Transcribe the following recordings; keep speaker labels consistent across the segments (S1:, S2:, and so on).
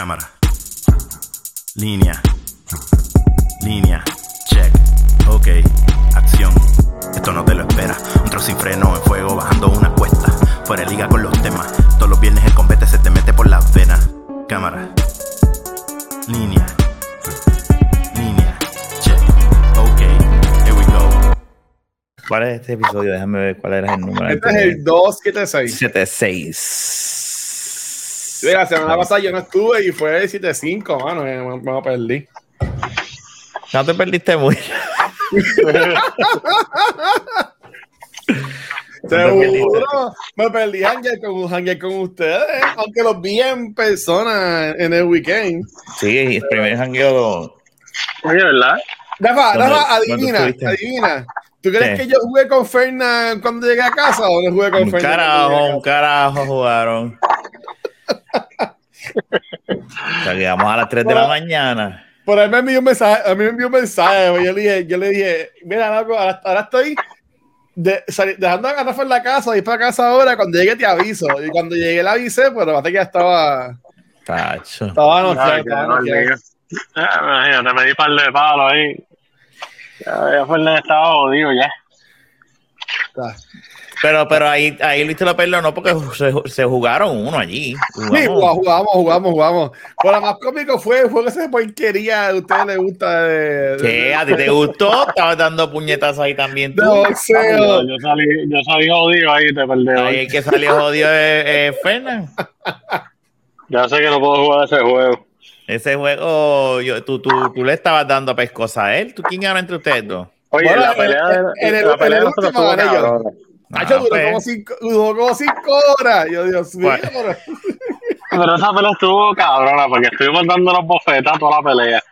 S1: Cámara. Línea. Línea. Check. Ok. Acción. Esto no te lo espera. Un trozo sin freno en fuego bajando una cuesta. Fuera de liga con los temas. Todos los viernes el combate se te mete por las venas. Cámara. Línea. Línea. Check. Ok. Here we go.
S2: ¿Cuál es este episodio? Déjame ver cuál era el número.
S3: Este es el 276.
S2: 76.
S3: Sí, la semana pasada yo no estuve y fue el 75, mano. Me, me, me perdí.
S2: No te perdiste mucho.
S3: Seguro, me perdí hangar con, hangar con ustedes, aunque los vi en persona en el weekend.
S2: Sí, el primer jangueo.
S4: Oye, ¿verdad?
S3: Rafa,
S2: ¿Dónde-
S3: Rafa, adivina, adivina. ¿Tú crees
S2: Sí.
S3: que yo jugué con Fernan cuando llegué a casa o no jugué con
S2: Un
S3: Fernan?
S2: carajo, un carajo jugaron. O sea, llegamos a las 3 de la mañana.
S3: Por ahí me envió un mensaje, a mí me envió un mensaje, yo le dije, yo le dije, mira, loco, ahora, ahora estoy de- sali- dejando a Rafa en la casa, ir para casa ahora, cuando llegue te aviso. Y cuando llegué le avisé, pero bastante que ya estaba,
S2: Tacho.
S3: estaba noqueado,
S4: Ay,
S3: estaba
S4: horrible. Ah, Imagínate, me di par de palos ahí. Ya, ya Fernández estaba jodido ya.
S3: Está.
S2: Pero, pero ahí, ahí Luis te lo perdonó porque se, se jugaron uno allí.
S3: Sí,
S2: Jugamos.
S3: jugamos, jugamos, jugamos, jugamos. Pero lo más cómico fue, fue que esa porquería a ustedes les gusta de, de-
S2: ¿Qué? ¿A ti te gustó? Estabas dando puñetazos ahí también
S3: de
S2: tú.
S3: boxeo.
S4: Yo salí, yo salí jodido ahí de perder.
S2: Ahí el que salió jodido es, es Fernan.
S4: Ya sé que no puedo jugar ese juego.
S2: Ese juego, yo, tú, tú, tú le estabas dando pescosa a él. ¿Tú quién ganó entre ustedes dos?
S4: Oye,
S3: Bueno,
S4: la pelea
S3: en-
S4: de
S3: en el-
S4: la
S3: en
S4: pelea
S3: el último gané yo.
S2: Ah,
S3: duró,
S2: pues.
S3: como cinco, duró como cinco horas. Yo, Dios mío.
S2: Bueno.
S3: pero-
S4: esa pelea estuvo cabrona porque estuvimos dando las bofetas toda la pelea.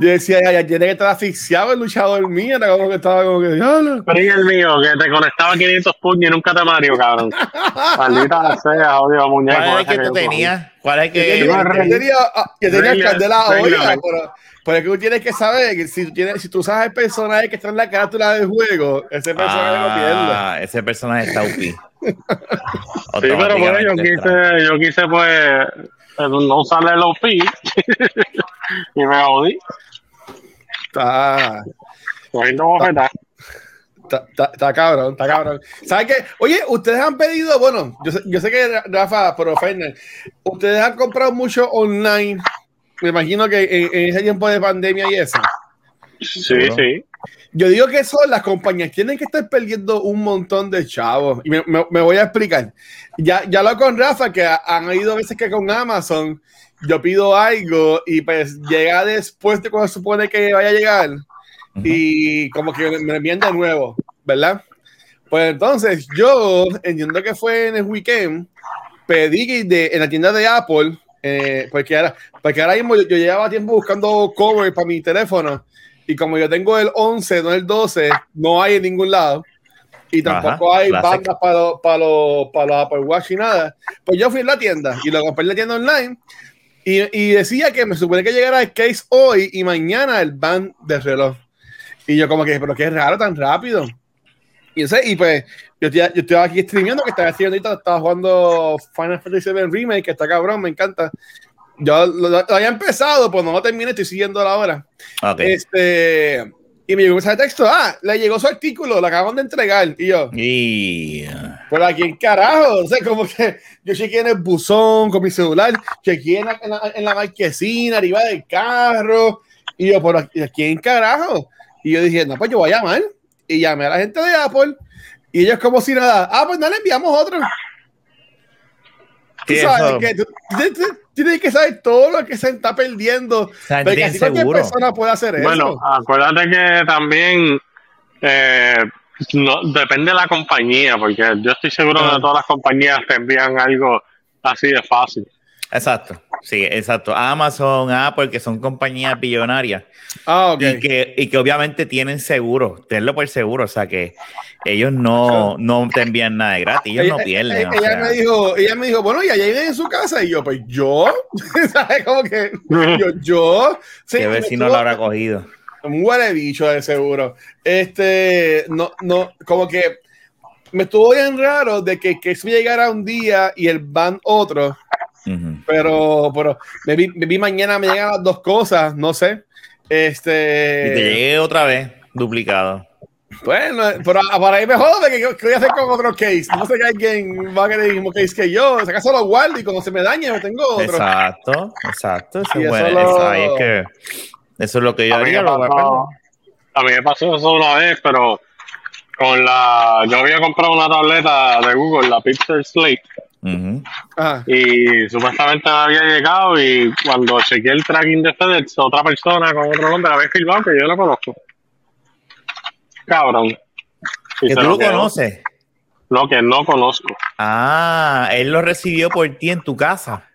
S3: Yo decía, ya, ya tiene que estar asfixiado el luchador mío. Era como que estaba como que, diablo.
S4: Pero y el mío, que te conectaba 500 puños y nunca te mario, cabrón. Maldita sea, jodido muñeco.
S2: ¿Cuál es el que tú tenías? ¿Cuál es el que.?
S3: tenía,
S4: Rey.
S3: yo tenía, ah, yo tenía el candela olla, pero, pero es que tú tienes que saber que si tú, tienes, si tú sabes el personaje que está en la carátula del juego, ese personaje lo pierde.
S2: Ah, ese personaje está UP.
S4: Sí, pero bueno, yo quise, yo quise pues eh, no usarle el OP y me jodí.
S3: Está,
S4: Cogiendo bofetas.
S3: está, está- está cabrón, está cabrón. ¿Sabes qué? Oye, ustedes han pedido, bueno, yo sé, yo sé que Rafa, pero Fernan, ustedes han comprado mucho online. Me imagino que en, en ese tiempo de pandemia y eso.
S4: Sí, sí.
S3: Yo digo que eso, las compañías tienen que estar perdiendo un montón de chavos. Y me, me- me voy a explicar. Ya, ya lo con Rafa, que ha- han habido veces que con Amazon yo pido algo y pues llega después de cuando supone que vaya a llegar y como que me lo envían de nuevo, ¿verdad? Pues entonces yo entiendo que fue en el weekend, pedí de, en la tienda de Apple, eh, porque, ahora, porque ahora mismo yo, yo llevaba tiempo buscando cover para mi teléfono y como yo tengo el 11, no el 12, no hay en ningún lado. Y tampoco
S2: Ajá,
S3: hay
S2: classic.
S3: bandas para los para los para los Apple Watch y nada. Pues yo fui a la tienda y lo compré en la tienda online y, y decía que me supone que llegara el case hoy y mañana el band del reloj. Y yo como que, pero qué raro tan rápido. Y, ese, y pues yo estoy, yo estoy aquí streameando, que estaba haciendo ahorita, estaba jugando Final Fantasy VII Remake, que está cabrón, me encanta. Yo lo, lo había empezado, pues no lo terminé, estoy siguiendo la hora. Este, y me llegó un mensaje de texto, ah, le llegó su artículo, lo acaban de entregar. Y yo, pero aquí en carajo, o sea, como que yo chequeé en el buzón con mi celular, chequeé en la, en la, en la marquesina, arriba del carro, y yo, pero aquí, aquí en carajo. Y yo dije, no, pues yo voy a llamar. Y llamé a la gente de Apple, y ellos como si nada, ah, pues no le enviamos otro. Tú sabes que tú, tú- tú tienes que saber todo lo que se está perdiendo.
S2: sea,
S3: Porque así cualquier persona puede hacer
S4: Bueno,
S3: eso.
S4: acuérdate que también eh, no, depende de la compañía, porque yo estoy seguro
S3: Ah.
S4: que todas las compañías te envían algo así de fácil.
S2: Exacto. Sí, exacto. Amazon, Apple, que son compañías billonarias
S3: Ah, ok.
S2: y, que, y que obviamente tienen seguro, tenlo por seguro, o sea que ellos no, no te envían nada de gratis, ellos no pierden.
S3: Ella, me dijo, ella me dijo, bueno, y allá viene en su casa. Y yo, pues yo, ¿sabes? Como que yo, yo. Sí,
S2: ¿Qué vecino lo habrá cogido?
S3: Un huele bicho de seguro. Este, no, no, como que me estuvo bien raro de que, que si llegara un día y el van otro. Pero, pero me vi, me vi, mañana, me llegan las dos cosas, no sé. Este.
S2: Y te llegué otra vez, duplicado.
S3: Bueno, pero para ahí me jodo que, que voy a hacer con otro case. No sé que alguien va a querer el mismo case que yo. Si acaso lo guardo y cuando se me dañe, yo tengo otro.
S2: Exacto, exacto. Eso, es, bueno. eso, es que, eso es lo que yo a haría. Mí
S4: pasó, a mí me pasó eso una vez, pero con la. Yo había comprado una tableta de Google, la Pixel Slate. Y supuestamente me había llegado y cuando chequeé el tracking de FedEx, otra persona con otro nombre había filmado que yo lo conozco. Cabrón.
S2: ¿Que tú lo conoces?
S4: Lo que no conozco.
S2: Ah, él lo recibió por ti en tu casa.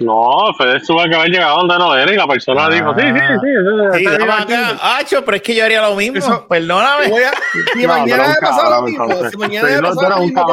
S4: No, FedEx tuvo que haber llegado donde no era y la persona dijo, sí, sí, sí. sí,
S2: sí pero es que yo haría lo mismo. Perdóname.
S3: si mañana me lo mismo, si mañana me pasa lo mismo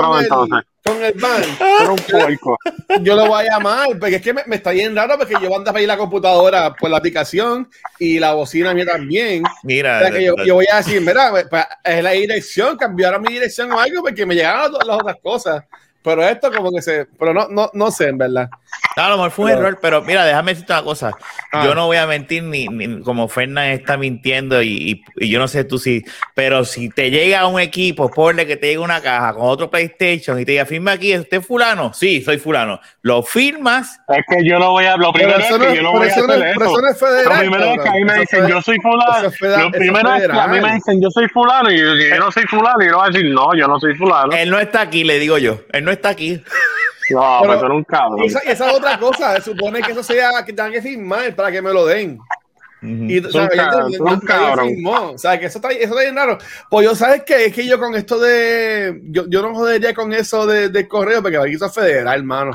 S3: con el ban,
S4: un puerco.
S3: yo lo voy a llamar, porque es que me, está bien raro porque yo ando a pedir la computadora por la aplicación y la bocina mía también.
S2: Mira,
S3: que yo, yo, voy a decir, mira, pues, pues, es la dirección, cambiaron mi dirección o algo porque me llegaron las otras cosas. Pero esto como que se... Pero no, no, no sé, en verdad.
S2: a lo mejor fue un error, pero mira, déjame decirte una cosa. Ah. Yo no voy a mentir ni, como Fernan está mintiendo y, y, yo no sé tú si... Pero si te llega un equipo, ponle que te llegue una caja con otro PlayStation y te diga, firma aquí, ¿usted es fulano? Sí, soy fulano. Lo firmas...
S4: Es que yo no voy a... Lo primero es que yo no voy a hacer eso.
S3: Es federal,
S4: lo primero es que a mí me dicen, yo soy fulano. lo primero es que a mí me dicen, yo soy fulano y yo, yo no soy fulano y yo voy a decir, no, yo no soy fulano.
S2: Él no está aquí, le digo yo. Él no está aquí.
S4: No, pero, pero un cabrón.
S3: Esa, esa, es otra cosa. Se supone que eso sea que tengan que firmar para que me lo den. Y o sea, o sea, que eso está, eso está bien raro. Pues yo, ¿sabes qué? Es que yo con esto de. Yo, yo no jodería con eso de, de correo, porque aquí es federal, hermano.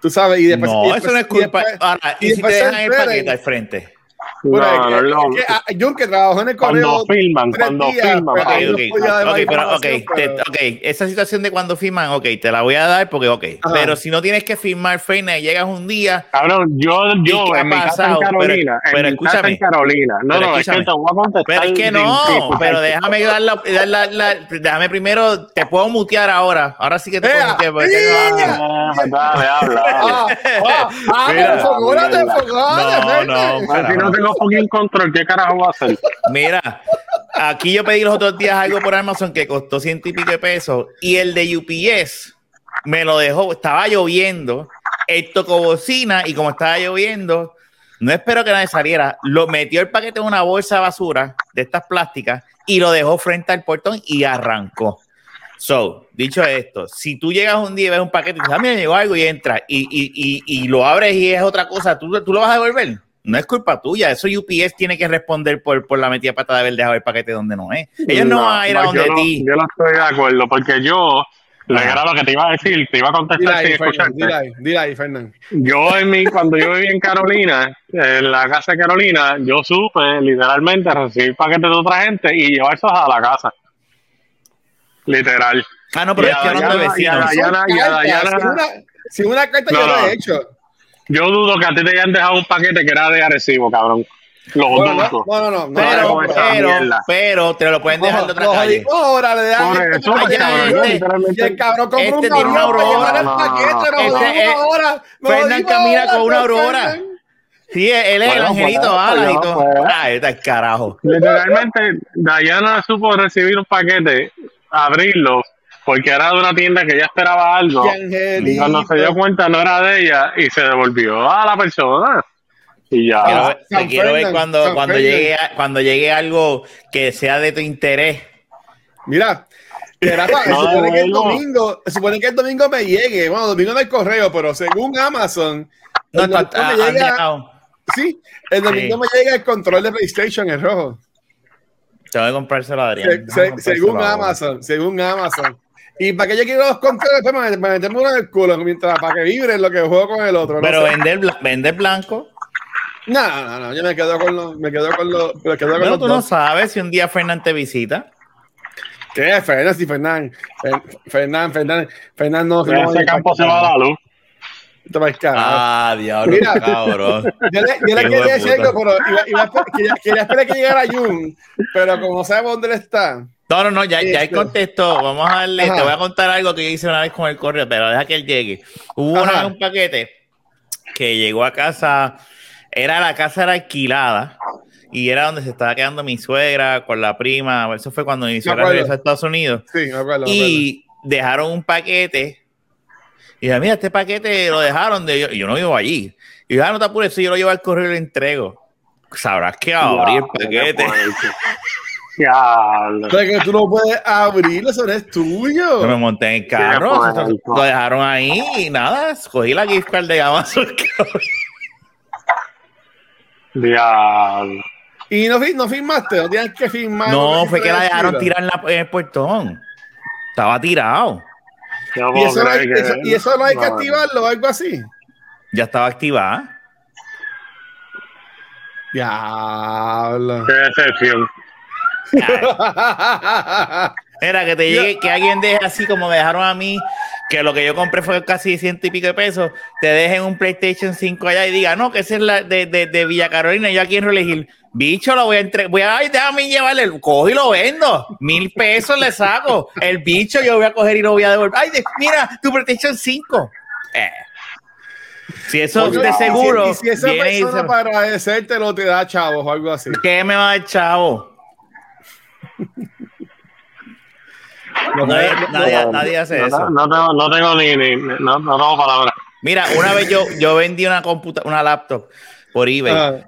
S3: Tú sabes, y después.
S2: No,
S3: y después,
S2: eso no es culpa. Y, Ahora, ¿y, y si te dejan el paquete al frente?
S3: No, no, no. Es que, ah, Jun, que trabajó en el correo.
S4: Cuando filman, cuando
S2: días,
S4: filman.
S2: Ok, okay, okay, pero, okay, te, okay, esa situación de cuando filman, ok, te la voy a dar porque, ok. Ajá. Pero si no tienes que firmar, Feina, y llegas un día.
S4: Cabrón, yo, yo en mi casa en Carolina. Pero, pero en escúchame. En Carolina. No, pero no, escúchame. es que te voy a contestar.
S2: Pero es que no, pero déjame dar la, dar la, la, Déjame primero, te puedo mutear ahora. Ahora sí que te puedo mutear.
S4: Porque habla.
S3: Ah,
S4: no. Tengo fucking control, ¿qué carajo va a hacer?
S2: Mira, aquí yo pedí los otros días algo por Amazon que costó ciento y pico de pesos y el de UPS me lo dejó, estaba lloviendo, él tocó bocina y como estaba lloviendo, no espero que nadie saliera, lo metió el paquete en una bolsa de basura de estas plásticas y lo dejó frente al portón y arrancó. So, dicho esto, si tú llegas un día y ves un paquete y dices, ah, llegó algo y entra y, y, y, y, lo abres y es otra cosa, ¿tú, ¿tú lo vas a devolver? No es culpa tuya. Eso UPS tiene que responder por, por la metida pata de haber dejado el paquete donde no es. Ellos no, no van a ir a donde
S4: yo
S2: ti.
S4: No, yo no estoy de acuerdo, porque yo, le era lo que te iba a decir, te iba a contestar
S3: sin escucharte. Dile ahí, Fernando.
S4: Yo, en mi, cuando yo viví en Carolina, en la casa de Carolina, yo supe literalmente recibir paquetes de otra gente y llevarlos a la casa. Literal.
S2: Ah, no, pero y es que no de vecinos.
S3: Si una carta yo lo he hecho.
S4: Yo dudo que a ti te hayan dejado un paquete que era de agresivo, cabrón. Los
S3: bueno, no, no, no, no,
S2: pero, pero, pero, te lo pueden dejar de otra calle.
S3: Ahora le
S4: eso, cabrón,
S3: y el cabrón compra
S2: este
S3: un
S2: tiene una aurora.
S3: No, este
S2: Fernan camina con una aurora. Sí, él es
S4: Bueno,
S2: el angelito
S4: pues,
S2: y
S4: pues,
S2: todo.
S4: pues.
S2: Ah, está el carajo.
S4: Literalmente, Dayana supo recibir un paquete, abrirlo, porque era de una tienda que ella esperaba algo. Y cuando se dio cuenta no era de ella y se devolvió a la persona. Y ya.
S2: Quiero ver- te
S3: San
S2: quiero ver cuando,
S3: San
S2: cuando,
S3: Fernan.
S2: llegue, a- cuando llegue algo que sea de tu interés.
S3: Mira,
S4: No,
S3: supone que el domingo, se supone que el domingo me llegue. Bueno, domingo no hay correo, pero según Amazon,
S2: No,
S3: el
S2: está,
S3: me llega,
S2: llegado.
S3: sí, el domingo me llega el control de PlayStation en rojo.
S2: Tengo que comprárselo a Adrián.
S3: Se-
S2: Déjame
S3: se-
S2: comprárselo
S3: según. Amazon, según Amazon. Y para que yo quiero los controles, pues me, me metemos uno en el culo mientras para que vibre lo que juego con el otro. No
S2: Pero
S3: sé.
S2: vender, bla- vender blanco.
S3: No, no, no, yo me quedo con los, me quedo con los, me quedo con
S2: Pero
S3: los
S2: tú no sabes si un día Fernán te visita.
S3: ¿Qué? Fernán, sí, Fernán. Fer- Fernán, Fernán, Fernán no.
S4: Ese campo se va la luz.
S3: A.
S2: Ah, diablo,
S3: Mira.
S2: cabrón.
S3: Yo le, yo le quería
S2: de
S3: decir algo, pero iba, iba a quería, quería esperar que llegara Jun, pero como sabemos dónde él está,
S2: No, no, no, ya, ya él contestó. Vamos a darle, te voy a contar algo que yo hice una vez con el correo, pero deja que él llegue. Hubo una vez un paquete que llegó a casa, era la casa era alquilada y era donde se estaba quedando mi suegra con la prima. Eso fue cuando mi suegra regresó a Estados Unidos. Sí, me acuerdo, y dejaron un paquete. Y dije, mira, este paquete lo dejaron de yo, yo no vivo allí. Y dije, ah, no te apures, si yo lo llevo al correo y lo entrego. Sabrás que abrir el paquete.
S3: O sea, que tú no puedes abrirlo, eso no es tuyo.
S2: Yo me monté en el carro, lo dejaron ahí y nada, escogí la gift card de Amazon.
S3: Diablo. Y no, no firmaste, no tienes que firmar.
S2: No, fue que la dejaron tirar en, la, en, el portón. Estaba tirado.
S3: ¿Y eso, no hay, eso, ¿Y eso no hay que activarlo o algo así?
S2: Ya estaba activada.
S3: Diablo.
S4: Qué decepción.
S2: Era que te llegue, que alguien deje así como me dejaron a mí, que lo que yo compré fue casi ciento y pico de pesos, te dejen un PlayStation 5 allá y diga, no, que ese es la de, de, de Villa Carolina, yo aquí en elegir. Bicho, lo voy a entregar, voy a, ay, déjame llevarle, cojo y lo vendo, mil pesos le saco, el bicho yo voy a coger y lo voy a devolver. Ay, mira, tu PlayStation 5. Eh. Si eso es de seguro.
S3: Y si, esa persona para agradecerte lo te da chavos o algo así.
S2: ¿Qué me va a dar chavo? Nadie, hace eso.
S4: No, tengo, no tengo ni, ni no, no, tengo palabras.
S2: Mira, una vez yo, yo vendí una computa una laptop por eBay ah.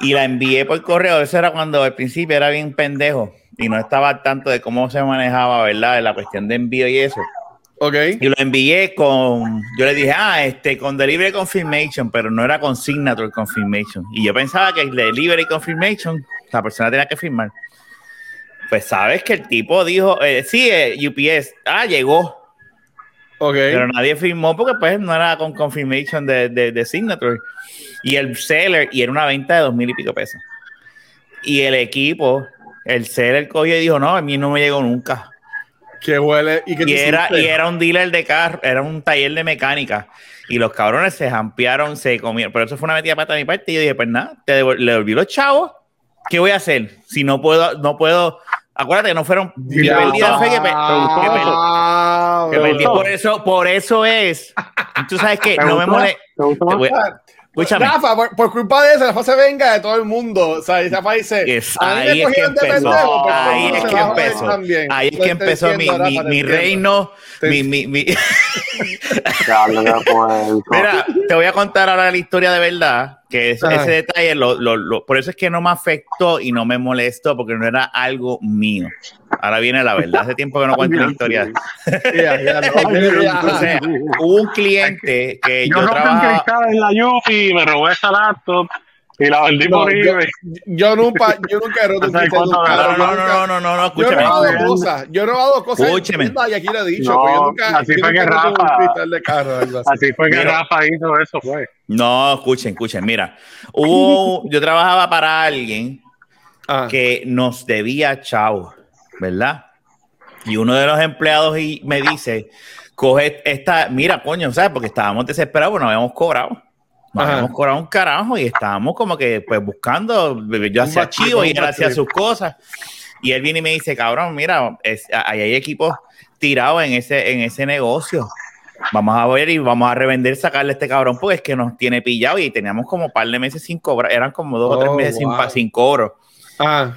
S2: y la envié por correo. Eso era cuando al principio era bien pendejo y no estaba al tanto de cómo se manejaba, ¿verdad? La cuestión de envío y eso.
S3: Ok.
S2: Y lo envié con, yo le dije, ah, este, con delivery confirmation, pero no era con signature confirmation. Y yo pensaba que el delivery confirmation, la persona tenía que firmar. Pues sabes que el tipo dijo, eh, sí, eh, UPS, ah, llegó. Okay. Pero nadie firmó porque pues no era con confirmation de, de, signature. Y el seller, y era una venta de dos mil y pico pesos. Y el equipo, el seller cogió y dijo, no, a mí no me llegó nunca.
S3: Que huele y
S2: que era, y era un dealer de carro, era un taller de mecánica. Y los cabrones se jampearon, se comieron. Pero eso fue una metida pata de mi parte. Y yo dije, pues nada, te le devolví los chavos. ¿Qué voy a hacer? Si no puedo, no puedo Acuérdate que no fueron. Yo perdí la fe que, perdí. Por eso, por eso es. Tú sabes que no me molesta.
S3: Escúchame. Rafa, por, culpa de eso, Rafa se venga de todo el mundo. O sea, Rafa dice.
S2: ahí, es que empezó, ahí es que empezó. Ahí es que empezó mi, mi, mi reino. Mi, mi, mi... Mira, te voy a contar ahora la historia de verdad que ese detalle, lo, lo, por eso es que no me afectó y no me molestó, porque no era algo mío. Ahora viene la verdad. Hace tiempo que no cuento la historia. hubo un cliente que yo, yo trabajaba...
S4: en la Yupi, me robé esa laptop y la vendí por eBay.
S3: Yo, nunca, yo nunca he roto un
S2: cristal No, no, no, no, no, no, escúchame. Yo he
S3: robado cosas. Yo he robado cosas.
S2: Escúcheme.
S3: Y aquí lo he dicho. No, yo nunca,
S4: así fue que Rafa. así. fue que Rafa hizo eso, fue.
S2: No, escuchen, escuchen. Mira, hubo, yo trabajaba para alguien ah. que nos debía chao, ¿verdad? Y uno de los empleados y me dice, coge esta, mira, coño, ¿sabes? Porque estábamos desesperados, porque no habíamos cobrado. Nos habíamos cobrado un carajo y estábamos como que pues buscando, yo hacía chivo y él hacía sus cosas. Y él viene y me dice, cabrón, mira, ahí hay equipos tirados en ese, en ese negocio. Vamos a ver y vamos a revender, sacarle a este cabrón, porque es que nos tiene pillado y teníamos como un par de meses sin cobrar, eran como dos o tres oh, meses sin, sin cobro.
S3: Ah.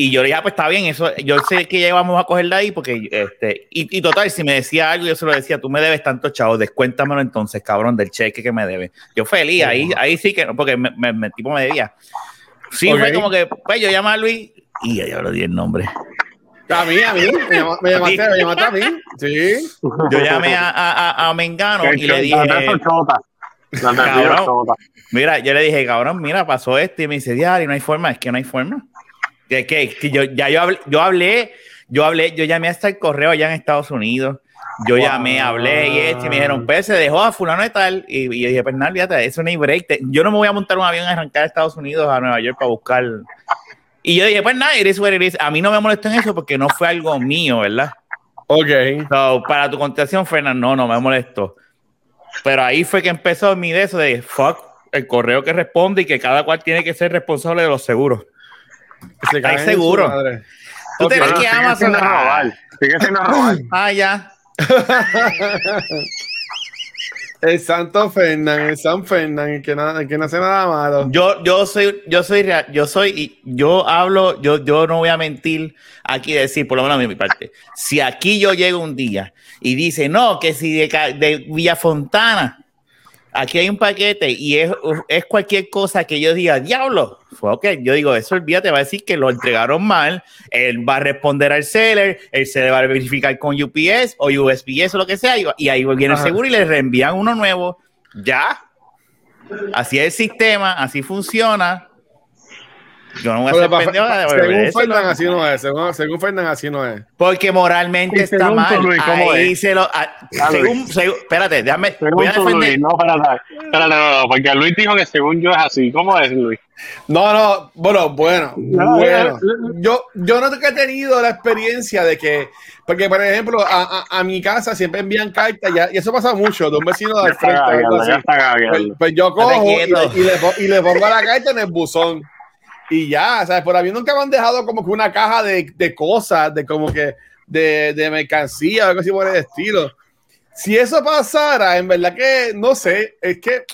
S2: Y yo le dije, ah, pues está bien, eso, yo sé que ya vamos a coger de ahí, porque, este, y, total, si me decía algo, yo se lo decía, tú me debes tanto, chavo, descuéntamelo entonces, cabrón, del cheque que me debe. Yo feliz, ahí, ahí sí que, porque me, me, tipo me debía. Sí, fue como que, pues yo llamé a Luis y ya lo di el nombre.
S3: A mí, a mí, me, llamaste, me llamaste a mí. Sí.
S2: Yo llamé a, a, a Mengano y le dije. Cabrón, mira, yo le dije, cabrón, mira, pasó esto y me dice, diario, no hay forma, es que no hay forma. Que, que, yo, ya yo hablé, yo hablé, yo hablé, yo llamé hasta el correo allá en Estados Unidos. Yo llamé, hablé y, este, y me dijeron, pues se dejó a fulano y tal. Y, y yo dije, pues nada, fíjate, eso no hay break. Yo no me voy a montar un avión a arrancar a Estados Unidos, a Nueva York para buscar. Y yo dije, pues nada, eres what A mí no me molestó en eso porque no fue algo mío, ¿verdad?
S3: Ok.
S2: So, para tu contestación, Fernando, no, no me molestó. Pero ahí fue que empezó mi de eso de fuck el correo que responde y que cada cual tiene que ser responsable de los seguros. ¿Estás seguro? ¿Tú te crees que Amazon...
S4: robar. Sigue siendo robar.
S2: Ah, ya.
S3: El Santo Fernán, el San Fernán, el que, no, que no hace nada malo.
S2: Yo, yo soy, yo soy real, yo soy, y yo hablo, yo, yo no voy a mentir aquí decir, por lo menos de mi parte. Si aquí yo llego un día y dice, no, que si de, de Villa Fontana aquí hay un paquete y es, es, cualquier cosa que yo diga, diablo, fue ok, yo digo, eso olvídate, va a decir que lo entregaron mal, él va a responder al seller, él se le va a verificar con UPS o USPS o lo que sea, y, ahí viene el seguro y le reenvían uno nuevo, ya. Así es el sistema, así funciona. Yo no voy a ser pendejo de
S3: Según Fernan, así no es. Según, según Fernan, así no es.
S2: Porque moralmente está mal. Luis, ¿cómo Ahí es? se lo. A, según, según, espérate, déjame.
S4: Según voy a defender. Luis, no, espérate, espérate, no, no, porque Luis dijo que según yo es así. ¿Cómo es, Luis?
S3: No, no, bueno, bueno, bueno. Yo, yo no he tenido la experiencia de que, porque por ejemplo, a, a, a mi casa siempre envían cartas, ya, y eso pasa mucho, de un vecino del frente. Pues, pues, yo cojo y, y, le, y le pongo la carta en el buzón y ya, ¿sabes? Por ahí nunca me han dejado como que una caja de, de cosas, de como que de, de mercancía o algo así por el estilo. Si eso pasara, en verdad que no sé, es que,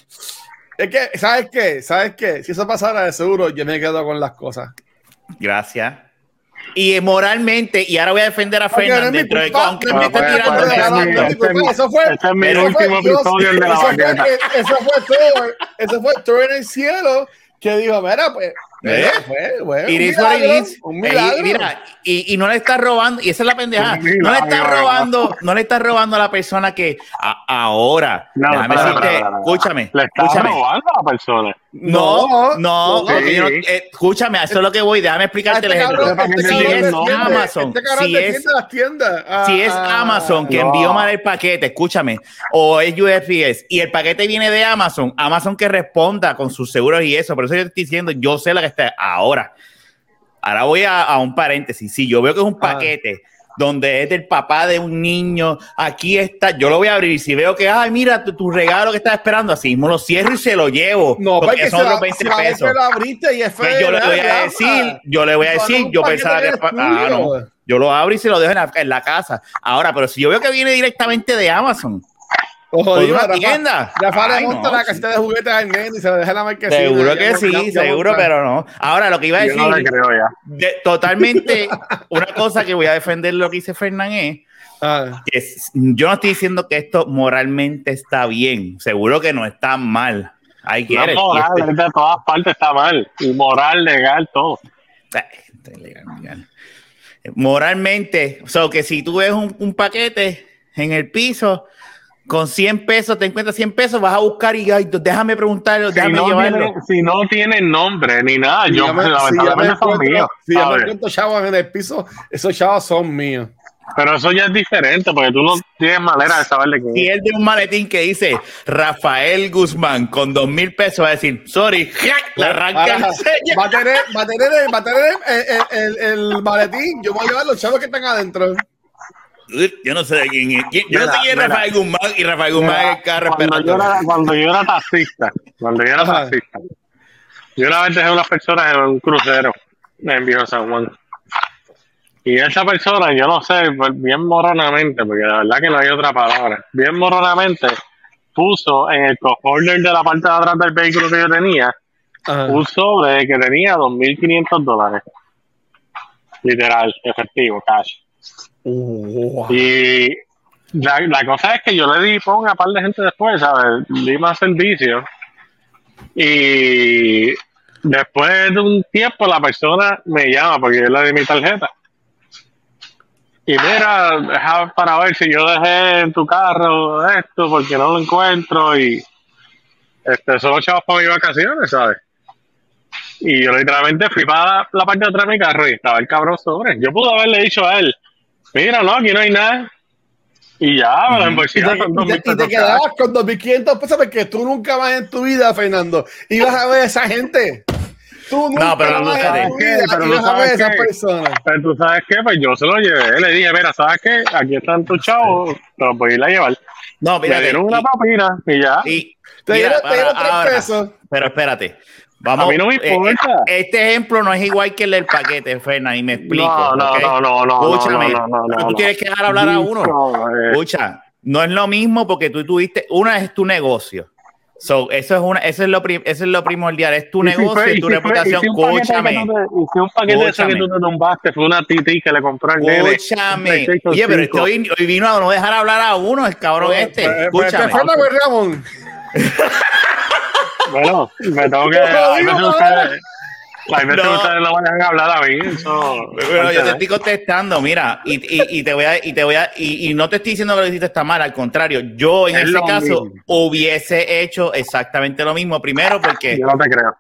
S3: es que, ¿sabes qué? ¿Sabes qué? Si eso pasara, de seguro yo me quedo con las cosas.
S2: Gracias. Y moralmente, y ahora voy a defender a Fernández, aunque me esté
S3: tirando. Eso fue el último episodio de la Eso fue todo, eso fue todo en el cielo que dijo, mira, pues ¿Eh?
S2: un milagro, mira, y, y, no le está robando, y esa es la pendeja. No le está robando, no le está robando a la persona que ahora. No, déjame decirte, escúchame.
S4: Le está
S2: escúchame.
S4: robando a la persona.
S2: No, no, no, sí. no eh, escúchame, eso es lo que voy, déjame explicarte este el ejemplo. Este si es Amazon,
S3: este
S2: si es,
S3: ah,
S2: si es Amazon que envió mal el paquete, escúchame, o es USPS y el paquete viene de Amazon, Amazon que responda con sus seguros y eso, por eso yo te estoy diciendo, yo sé lo que está ahora. Ahora voy a, a un paréntesis, si yo veo que es un ah. Donde es del papá de un niño, aquí está, yo lo voy a abrir y si veo que, ay, mira, tu, regalo que estás esperando, así mismo lo cierro y se lo llevo.
S3: No, porque son los 20 pesos. Lo abriste y es
S2: pues yo le voy a decir, yo le voy a decir, yo pensaba que... Ah, no, yo lo abro y se lo dejo en la, en la casa. Ahora, pero si yo veo que viene directamente de Amazon,
S3: Ojo, digo, una tienda. Rafa le monta la casita de juguetes al nene y se le deja la marquesina.
S2: Seguro que sí, seguro, pero no. Ahora, lo que iba a decir, totalmente, una cosa que voy a defender lo que dice Fernán es ah. que yo no estoy diciendo que esto moralmente está bien, seguro que no está mal. Hay que
S4: no, moral, este de todas partes está mal. Y moral, legal, todo.
S2: Legal, legal. Moralmente, o sea, que si tú ves un, un paquete en el piso, con 100 pesos, te encuentras 100 pesos, vas a buscar y ay, déjame preguntarlo, déjame
S4: si no
S2: llevarlo.
S4: Tiene, si no tiene nombre ni nada, yo me, lamentablemente
S3: son míos. Si yo me encuentro chavos en el piso, esos chavos son míos.
S4: Pero eso ya es diferente, porque tú no tienes manera de saber de qué.
S2: Si él de un maletín que dice Rafael Guzmán con dos mil pesos, va a decir, sorry, la arranca.
S3: Va a tener, va a tener, va a tener el, el, el, maletín, yo voy a llevar los chavos que están adentro.
S2: Yo no sé de quién es. Yo no sé quién es Rafael Guzmán y Rafael Guzmán es el carro
S4: cuando yo, era, cuando yo era taxista, cuando yo era taxista, yo una vez dejé unas personas en un crucero en Viejo San Juan. Y esa persona, yo no sé, pues, bien moronamente, porque la verdad que no hay otra palabra, bien moronamente puso en el co-holder de la parte de atrás del vehículo que yo tenía un sobre que tenía 2.500 dólares. Literal, efectivo, cash. Y la, la, cosa es que yo le di ponga a par de gente después, ¿sabes? Di más servicio. Y después de un tiempo la persona me llama porque yo le di mi tarjeta. Y mira, deja para ver si yo dejé en tu carro esto porque no lo encuentro y este, solo chavos para mis vacaciones, ¿sabes? Y yo literalmente fui para la parte de atrás de mi carro y estaba el cabrón sobre. Yo pude haberle dicho a él, Mira, no, aquí no hay nada. Y ya, me lo
S3: y te, y te, y te quedabas con 2.500 pesos porque tú nunca vas en tu vida, Fernando, ibas a ver a esa gente. Tú nunca
S2: no, pero
S3: vas
S2: en
S3: tu vida, pero ibas a ver a esas personas.
S4: Pero tú sabes qué, pues yo se lo llevé, le dije, mira, ¿sabes qué? Aquí están tus chavos, te los voy a ir a llevar.
S2: No, mira.
S4: Me dieron una papina y ya.
S2: Y,
S3: te dieron, 3 pesos.
S2: Pero espérate, Vamos, a mí no me eh, importa. este ejemplo no es igual que el del paquete, Fernan, y me explico. No, no, no, no, no. Escúchame, no, no, no, tú tienes que dejar hablar a uno. Escucha, no es lo mismo porque tú tuviste, una es tu negocio. So, eso es una, eso es lo, eso es lo primordial, es tu negocio y, tu reputación. escúchame.
S4: y si un paquete de eso que tú te tumbaste fue una titi que le compró al nene.
S2: Escúchame. Oye, pero este hoy, hoy, vino a no dejar hablar a uno, el cabrón este. Pues,
S3: pues,
S2: escúchame.
S3: Ramón.
S4: bueno, me tengo que. Hay veces no. ustedes lo van a hablar a mí.
S2: pero yo te estoy contestando, mira, y, y, y, te voy a, y te voy a, y, y, no te estoy diciendo que lo hiciste está mal, al contrario, yo en ese caso hubiese hecho exactamente lo mismo. Primero, porque.
S4: Yo no te creo.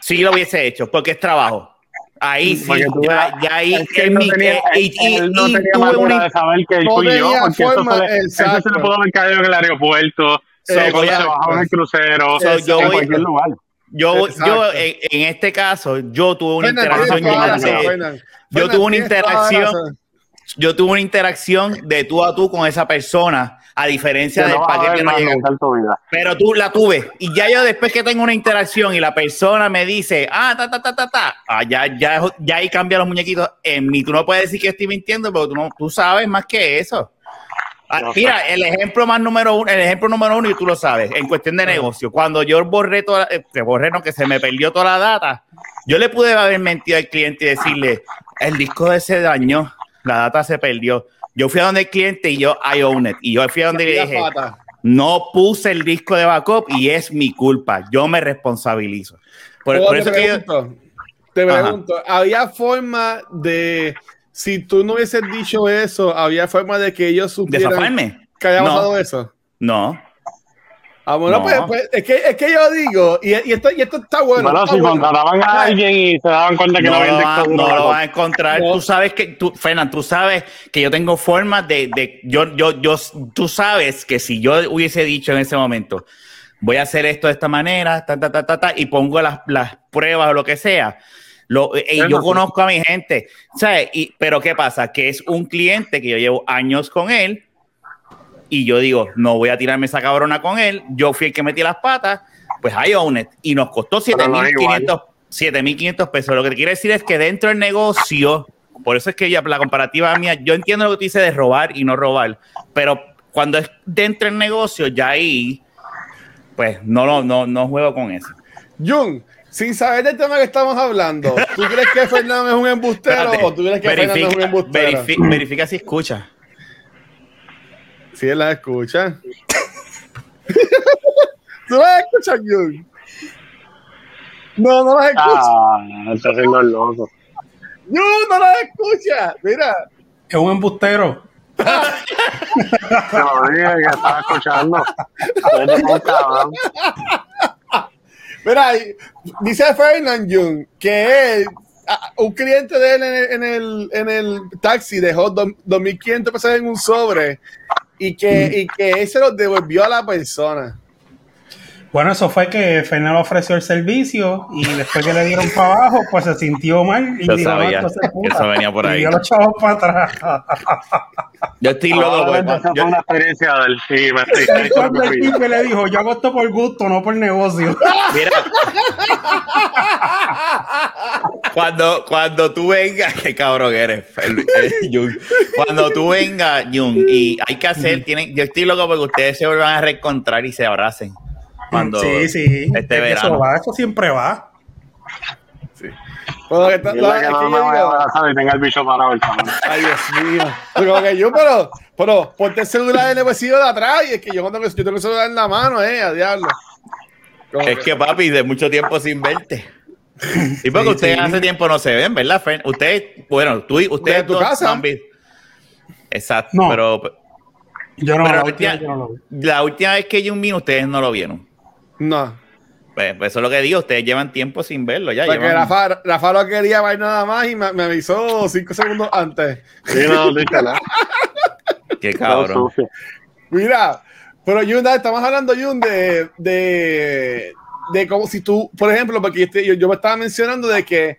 S2: Sí, lo hubiese hecho, porque es trabajo. Ahí sí, ya, ya, ahí es que mi, tenía, y, y,
S4: él no tenía manera de saber que él fui yo, porque forma, eso, se le, eso se le pudo haber caído en el aeropuerto, so, eh, se bajaba en el crucero, so, yo en voy, cualquier lugar.
S2: Yo, yo en, en, este caso, yo tuve una interacción. yo tuve una interacción. Yo tuve una interacción de tú a tú con esa persona, a diferencia del paquete que no llegó. Pero tú la tuve. Y ya yo después que tengo una interacción y la persona me dice, ah, ta, ta, ta, ta, ta, ah, ya, ya, ya ahí cambia los muñequitos en mí. Tú no puedes decir que estoy mintiendo, pero tú, no, tú sabes más que eso. Ah, mira, el ejemplo más número uno, el ejemplo número uno, y tú lo sabes, en cuestión de negocio, cuando yo borré toda, eh, borré, no, que se me perdió toda la data, yo le pude haber mentido al cliente y decirle, el disco de ese daño, la data se perdió. Yo fui a donde el cliente y yo, I own it. Y yo fui a donde le dije, no puse el disco de backup y es mi culpa. Yo me responsabilizo. Por, eso que yo...
S3: Te pregunto, ¿había forma de si tú no hubieses dicho eso, había forma de que ellos supieran que había pasado eso.
S2: No.
S3: Ah, bueno, pues, pues, es, que, es que yo digo, y, y, esto, y esto está bueno.
S4: Bueno, si bueno. contrataban a alguien y se daban cuenta que no, no habían
S2: No lo van a encontrar. Tú sabes que, tú, Fernan, tú sabes que yo tengo formas de, de yo, yo, yo, tú sabes que si yo hubiese dicho en ese momento, voy a hacer esto de esta manera, ta, ta, ta, ta, ta y pongo las, las pruebas o lo que sea, lo, yo conozco a mi gente, ¿sabes? Y, pero ¿qué pasa? Que es un cliente que yo llevo años con él y yo digo, no voy a tirarme esa cabrona con él. Yo fui el que metí las patas, pues I own it. Y nos costó 7.500 pesos. Lo que te quiere decir es que dentro del negocio, por eso es que ya la comparativa mía, yo entiendo lo que tú dices de robar y no robar, pero cuando es dentro del negocio, ya ahí, pues no, no, no juego con eso.
S3: Jung, sin saber del tema que estamos hablando, ¿tú crees que Fernando es un embustero o tú crees que Fernando es un embustero?
S2: verifica si escucha.
S3: Si él la escucha. ¿Tú la escuchas, Jung? No, no las escucha.
S4: Ah, está haciendo el loco.
S3: Jung, no las escucha. Mira.
S5: Es un embustero.
S4: Lo dije que estaba escuchando.
S3: Mira, dice Fernand Jung que él, un cliente de él en el, en el, taxi dejó 2.500 pesos en un sobre y que, y que él se lo devolvió a la persona.
S5: Bueno, eso fue que Fernando ofreció el servicio y después que le dieron para abajo, pues se sintió mal y
S2: Yo dijo, sabía no, eso venía por ahí.
S5: Y dio los chavos para atrás.
S2: Yo estoy loco.
S4: Pues, fue una experiencia del sí, me
S5: estoy Cuando el tipo le dijo, yo hago esto por gusto, no por negocio. Mira.
S2: cuando, cuando tú vengas, qué cabrón eres, Cuando tú vengas, Jun, y hay que hacer, tienen, yo estoy loco porque ustedes se vuelvan a reencontrar y se abracen. Cuando
S5: sí, sí. Este verano. Eso va, eso siempre va.
S3: Sí. Bueno, que,
S4: no, que, que no me voy a abrazar y tenga el bicho parado el
S3: Ay, Dios mío. Pero que yo, pero, pero, ponte el celular en el de atrás y es que yo tengo, yo tengo el celular en la mano, eh, a diablo.
S2: Como es que, que, papi, de mucho tiempo sin verte. Y porque sí, ustedes sí. hace tiempo no se ven, ¿verdad, Fern? Ustedes, bueno, tú y ustedes
S3: ¿De tu casa?
S2: Exacto, no. pero
S5: yo no,
S2: pero
S5: la,
S2: la, última,
S5: yo no lo vi.
S2: la última vez que yo vino, ustedes no lo vieron.
S3: No.
S2: Pues, pues, eso es lo que digo, ustedes llevan tiempo sin verlo ya.
S3: Porque
S2: llevan...
S3: Rafa, Rafa lo quería ver nada más y me, me avisó cinco segundos antes.
S4: Sí, no, dígala.
S2: Qué cabrón.
S3: Mira, pero Yun, estamos hablando, Yun, de, de, de como si tú, por ejemplo, porque este, yo, yo, me estaba mencionando de que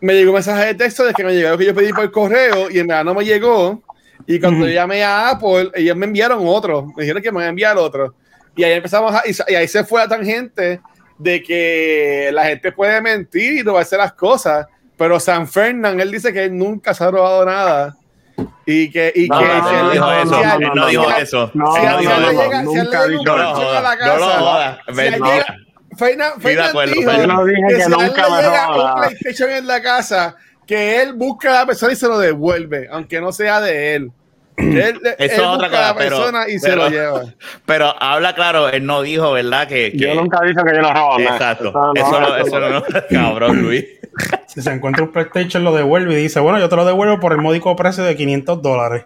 S3: me llegó un mensaje de texto de que me llegó lo que yo pedí por correo y en verdad no me llegó. Y cuando -huh. llamé a Apple, ellos me enviaron otro. Me dijeron que me iban a enviar otro. Y ahí empezamos a, y, ahí se fue la tangente de que la gente puede mentir y robarse las cosas, pero San Fernando, él dice que él nunca se ha robado nada. Y que, y
S2: no,
S3: que
S2: no, no, dijo eso, no, no dijo eso.
S4: No,
S3: si
S4: no,
S3: si
S4: no, no,
S3: si
S4: nunca dijo
S2: No
S3: la
S2: no
S3: si Fernan
S2: acuerdo,
S3: dijo
S4: yo no dije
S3: que
S4: que
S3: si
S4: nunca
S3: le
S4: me
S3: llega
S4: roba
S3: un
S4: nada.
S3: PlayStation en la casa, que él busca a la persona y se lo devuelve, aunque no sea de él. Él,
S2: Eso
S3: él
S2: es otra cosa,
S3: la
S2: pero-
S3: persona y se lo lleva.
S2: Pero habla claro, él no dijo, ¿verdad? Que, que-
S4: Yo nunca he dicho que yo no robo.
S2: Exacto.
S4: no,
S2: Eso no, eso no, cabrón, Luis.
S5: Si se encuentra un PlayStation, lo devuelve y dice, bueno, yo te lo devuelvo por el módico precio de 500 dólares.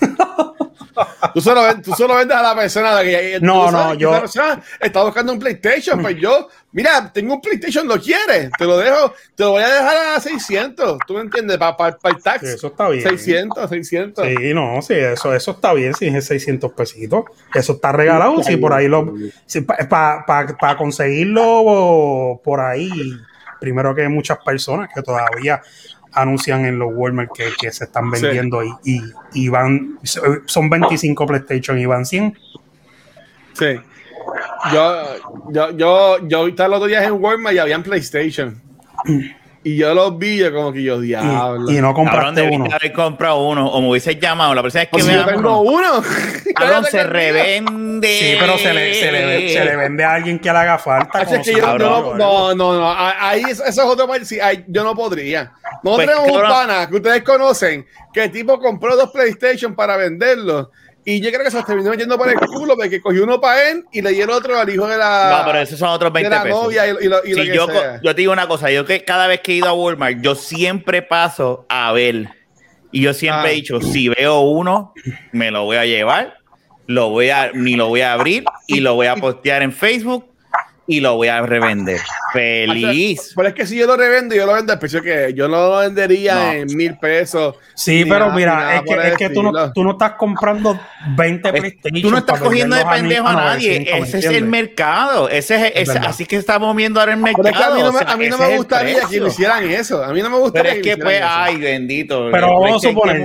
S3: Tú solo, tú solo vendes a la persona de que
S5: No, no, yo-
S3: esa persona está buscando un PlayStation, pues yo, mira, tengo un PlayStation, lo quieres, te lo dejo, te lo voy a dejar a 600, ¿tú me entiendes? Para el tax.
S5: Sí, eso está bien.
S3: 600, 600.
S5: Sí, no, sí, eso, eso está bien, si es 600 pesitos. Eso está regalado, si por ahí lo. Para conseguirlo por ahí, primero que muchas personas que todavía anuncian en los Walmart que, que se están
S3: Sí.
S5: vendiendo y, y, y van. Son 25 PlayStation y van 100.
S3: Sí. Yo, yo, yo, yo ahorita los otros días en Walmart y habían PlayStation. Y yo los vi, yo como que yo, diablo.
S5: Y, y no
S2: Cabrón,
S5: compraste
S2: debiste
S5: uno.
S2: haber comprado uno o me hubiese llamado. La persona es que
S3: Pues
S2: me
S3: si yo tengo uno.
S2: Cabrón, se revende.
S5: Sí, pero se le, se, le, se le vende a alguien que le haga falta.
S3: Es que yo, no, no, no, no, ahí eso, es otro país, sí, ahí yo no podría. No
S2: Pues,
S3: tenemos un
S2: cabrón.
S3: pana que ustedes conocen que el tipo compró dos PlayStation para venderlos y yo creo que se los terminó metiendo por el culo porque cogió uno para él y le dio el otro al hijo de la,
S2: No, pero esos son otros
S3: de
S2: 20
S3: la
S2: pesos.
S3: novia y, y lo, y lo
S2: Sí,
S3: que
S2: yo,
S3: sea.
S2: yo te digo una cosa, yo que cada vez que he ido a Walmart, yo siempre paso a ver. Y yo siempre
S3: Ah.
S2: he dicho, si veo uno, me lo voy a llevar, lo voy a, ni lo voy a abrir y lo voy a postear en Facebook y lo voy a revender. Feliz.
S3: Pero es que si yo lo revendo, yo lo vendo al precio que yo no lo vendería
S2: No.
S3: en mil pesos.
S5: Sí, pero
S3: nada-
S5: mira, es que, es que tú, no, tú no estás comprando 20
S2: Es-
S5: PlayStation.
S2: Tú no estás cogiendo de pendejo a nadie.
S5: 900, ¿me
S2: Ese es el mercado. Ese es, así que estamos viendo ahora el mercado.
S3: Pero es que a mí no me,
S2: o sea,
S3: a mí no
S2: ese
S3: me
S2: es el
S3: gustaría que me hicieran eso. A mí no me gustaría
S2: Pero es que, pues, ay, bendito.
S5: Pero vamos a suponer,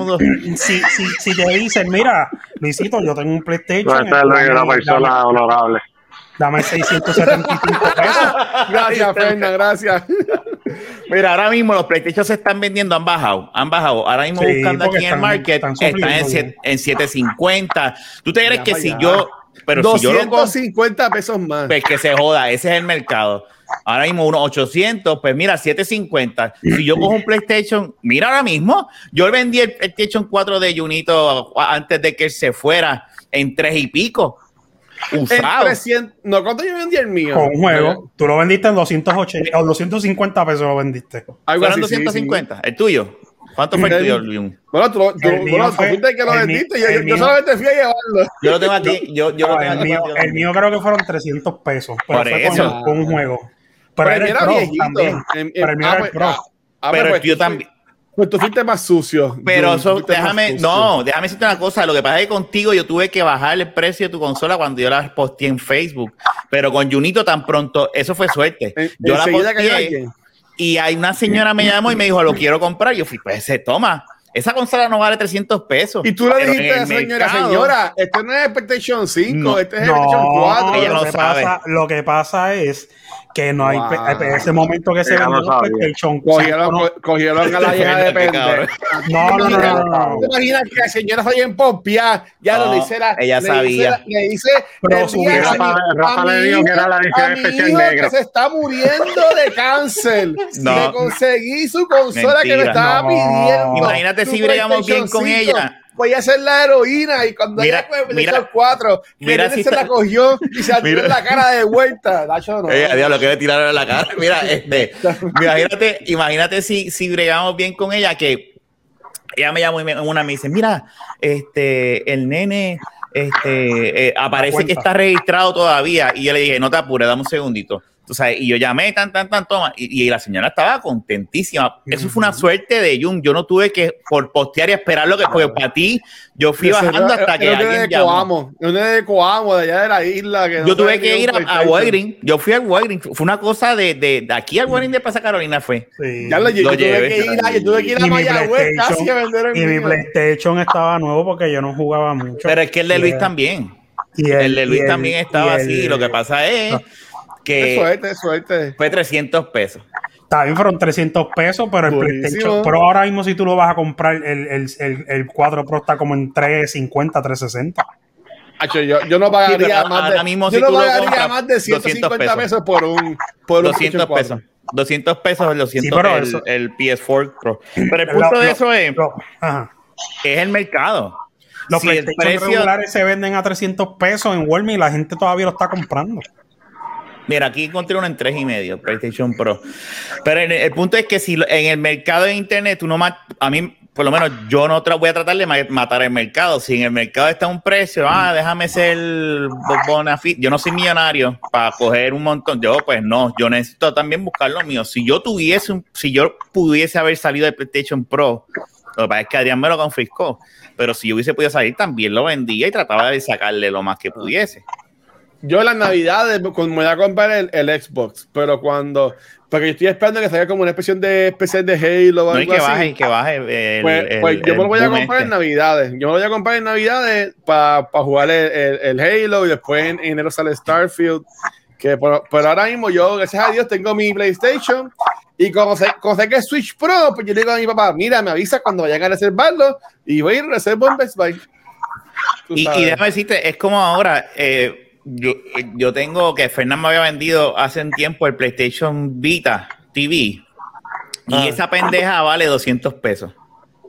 S5: si, si, si te dicen, mira, Luisito, yo tengo un PlayStation.
S4: No, esta es una persona honorable.
S5: Dame 675 pesos.
S3: Gracias, Fernan, gracias.
S2: Mira, ahora mismo los PlayStation se están vendiendo, han bajado, han bajado. Ahora mismo
S5: Sí,
S2: buscando aquí en el market,
S5: están
S2: en, siete- en 750. ¿Tú te crees
S3: Ya
S2: que si
S3: allá.
S2: yo, pero si yo lo
S3: 250 pesos más.
S2: pues que se joda, ese es el mercado. Ahora mismo unos 800, pues mira, 750. Si yo cojo un PlayStation, mira ahora mismo, yo vendí el PlayStation 4 de Junito antes de que se fuera en tres y pico. Usado.
S3: 300, no, ¿cuánto yo vendí el mío?
S5: Con un juego, tú lo vendiste en 280 o 250 pesos lo vendiste.
S3: Algo
S2: Fueron
S3: así, sí,
S2: 250. ¿El tuyo? ¿Cuánto fue el
S3: El-
S2: tuyo, Luis?
S3: sí. Bueno, tú, tú,
S5: El mío
S3: bueno, tú
S5: fue-
S3: fuiste el que lo
S5: el
S3: vendiste. Yo,
S5: el
S3: yo- solamente fui a llevarlo.
S2: Yo lo tengo aquí. Yo, yo
S5: No,
S2: lo tengo
S5: el,
S2: aquí
S5: mío, el mío creo que fueron 300 pesos. Pero
S2: Por
S5: fue
S2: eso.
S5: Con, con un juego. Pero, era el
S3: era
S5: Pro
S3: viejito.
S5: también.
S3: En- en-
S5: pero el mío
S3: ah,
S5: era
S3: pues,
S5: el Pro.
S3: ah, ah,
S2: Pero
S3: pues,
S2: yo
S3: tú
S2: también.
S3: Pues tú fuiste más sucio.
S2: Pero eso,
S3: fuiste más
S2: déjame,
S3: sucio.
S2: no, déjame decirte una cosa. Lo que pasa es que contigo yo tuve que bajar el precio de tu consola cuando yo la posteé en Facebook. Pero con Junito tan pronto, eso fue suerte.
S3: En-
S2: Yo la posteé y hay una señora me llamó y me dijo, lo quiero comprar. Yo fui, pues se toma. Esa consola no vale 300 pesos.
S3: Y tú le
S2: Pero
S3: dijiste a la señora,
S2: mercado-
S3: señora, este no es PlayStation 5,
S2: No.
S3: este es el PlayStation 4.
S2: ella
S5: lo,
S2: no
S5: que
S2: sabe.
S5: pasa, lo que pasa es que no hay
S3: Wow.
S5: en ese momento que se
S4: Ella no.
S5: PlayStation
S3: Cogieron,
S5: no,
S3: co- cogieron a la hija de pendejo.
S5: no, no, no, no, no.
S3: ¿Te imaginas que la señora está bien pompeada? Ya
S2: No,
S3: lo dice la.
S2: ella
S3: le
S2: sabía.
S3: Dice, le dice.
S5: Pero
S3: le
S5: su
S3: dice
S5: vieja-
S3: a mi-
S4: Rafa- le dijo que era la
S3: hijo-
S4: edición
S3: a mi
S4: especial
S3: hijo
S4: negra.
S3: que se está muriendo de cáncer.
S2: No.
S3: Le conseguí su consola que me
S2: Mentira.
S3: estaba
S5: No.
S3: pidiendo.
S2: Imagínate si bregamos bien con ella.
S3: 5. Voy a hacer la heroína y cuando
S2: Mira,
S3: ella fue
S2: mira,
S3: PlayStation 4, que
S2: mira
S3: nene
S2: si
S3: se
S2: está-
S3: la cogió y se tiró en la cara de vuelta. Nacho, no.
S2: Ella, diablo, que le tiraron en la cara. Mira, este, imagínate, imagínate si, si bregamos bien con ella, que ella me llamó y me, una me dice, mira, este, el nene, este, eh, aparece que está registrado todavía. Y yo le dije, no te apures, dame un segundito. Tú sabes, y yo llamé, tan, tan, tan, toma. Y, y la señora estaba contentísima. Eso fue una suerte de Jun. Yo no tuve que por postear y esperar lo que, porque para ti, yo fui bajando
S3: era-
S2: hasta que
S3: era
S2: alguien
S3: de
S2: llamó.
S3: Coamo, de Coamo, de allá de la isla. Que no
S2: Yo tuve que ir a, a. Walgreens. Yo fui al Walgreens. Fue una cosa de, de, de aquí al Walgreens de Plaza Carolina fue.
S5: Sí.
S3: Ya lo, yo,
S2: Lo
S3: yo tuve
S2: llevé.
S3: que ir a, yo tuve que ir a
S5: Y mi
S3: Mayagüez casi
S5: PlayStation-
S3: a vender el
S5: Y mi. PlayStation estaba nuevo porque yo no jugaba mucho.
S2: Pero es que el de Luis
S5: el-
S2: también.
S5: y
S2: El de Luis
S5: y
S2: también estaba así.
S5: el-
S2: Lo que pasa es Que
S3: suerte, suerte.
S2: Fue 300 pesos.
S5: También fueron 300 pesos, pero el PlayStation Pro ahora mismo si tú lo vas a comprar, el, el, el, el 4 Pro está como en 350, 360.
S3: yo, yo, no pagaría, más, de, mismo, yo no pagaría más de 150 pesos. por un por
S2: 200 pesos. 200 pesos el, 200, el, el, PS4 Pro. Pero el punto de eso es, es el mercado.
S5: Los si PlayStation regulares se venden a 300 pesos en Walmart y la gente todavía lo está comprando.
S2: Mira, aquí encontré uno en tres y medio, PlayStation Pro. Pero el, punto es que si en el mercado de internet, tú no a mí, por lo menos, yo no voy a tratar de matar el mercado. Si en el mercado está un precio, ah, déjame ser bonafit. Yo no soy millonario para coger un montón. Yo, pues no, yo necesito también buscar lo mío. Si yo tuviese, si yo pudiese haber salido de PlayStation Pro, lo que pasa es que Adrián me lo confiscó. Pero si yo hubiese podido salir, también lo vendía y trataba de sacarle lo más que pudiese.
S3: Yo las navidades me voy a comprar el, Xbox, pero cuando. Porque yo estoy esperando que salga como una especie de especial de Halo o algo
S2: no, que baje, que baje.
S3: pues, pues yo me lo voy a comprar en este. navidades. Yo me lo voy a comprar en navidades para jugar el, Halo y después en, enero sale Starfield. Que por, ahora mismo yo, gracias a Dios, tengo mi PlayStation. Y como sé, como sé que es Switch Pro, pues yo le digo a mi papá, mira, me avisa cuando vayan a reservarlo y voy a ir a reservar en Best Buy.
S2: Y, y, déjame decirte, es como ahora, eh, yo, yo tengo que Fernando me había vendido hace un tiempo el PlayStation Vita TV y ah. esa pendeja vale 200 pesos.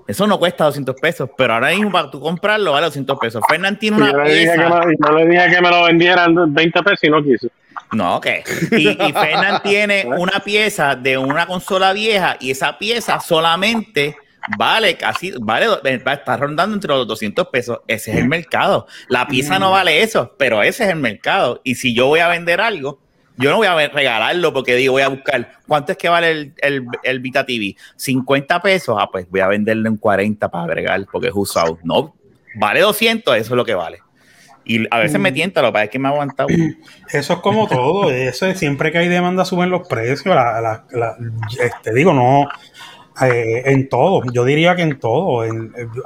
S2: Eso no cuesta 200 pesos, pero ahora mismo para tú comprarlo vale 200 pesos. Fernán tiene una
S4: yo le pieza. Dije que me, le dije que me lo vendieran 20 pesos y no quiso.
S2: No, ok. Y, y Fernán tiene una pieza de una consola vieja y esa pieza solamente vale casi, vale, está rondando entre los 200 pesos. Ese es el mercado. La pieza no vale eso, pero ese es el mercado. Y si yo voy a vender algo, yo no voy a regalarlo porque digo, voy a buscar cuánto es que vale el, el, el Vita TV. 50 pesos, ah, pues voy a venderle en 40 para agregar porque es usado. No, vale 200, eso es lo que vale. Y a veces me tienta, lo que pasa es que me ha aguantado.
S5: Eso es como todo, eso siempre que hay demanda suben los precios. La, este, digo, no, eh, en todo, yo diría que en todo,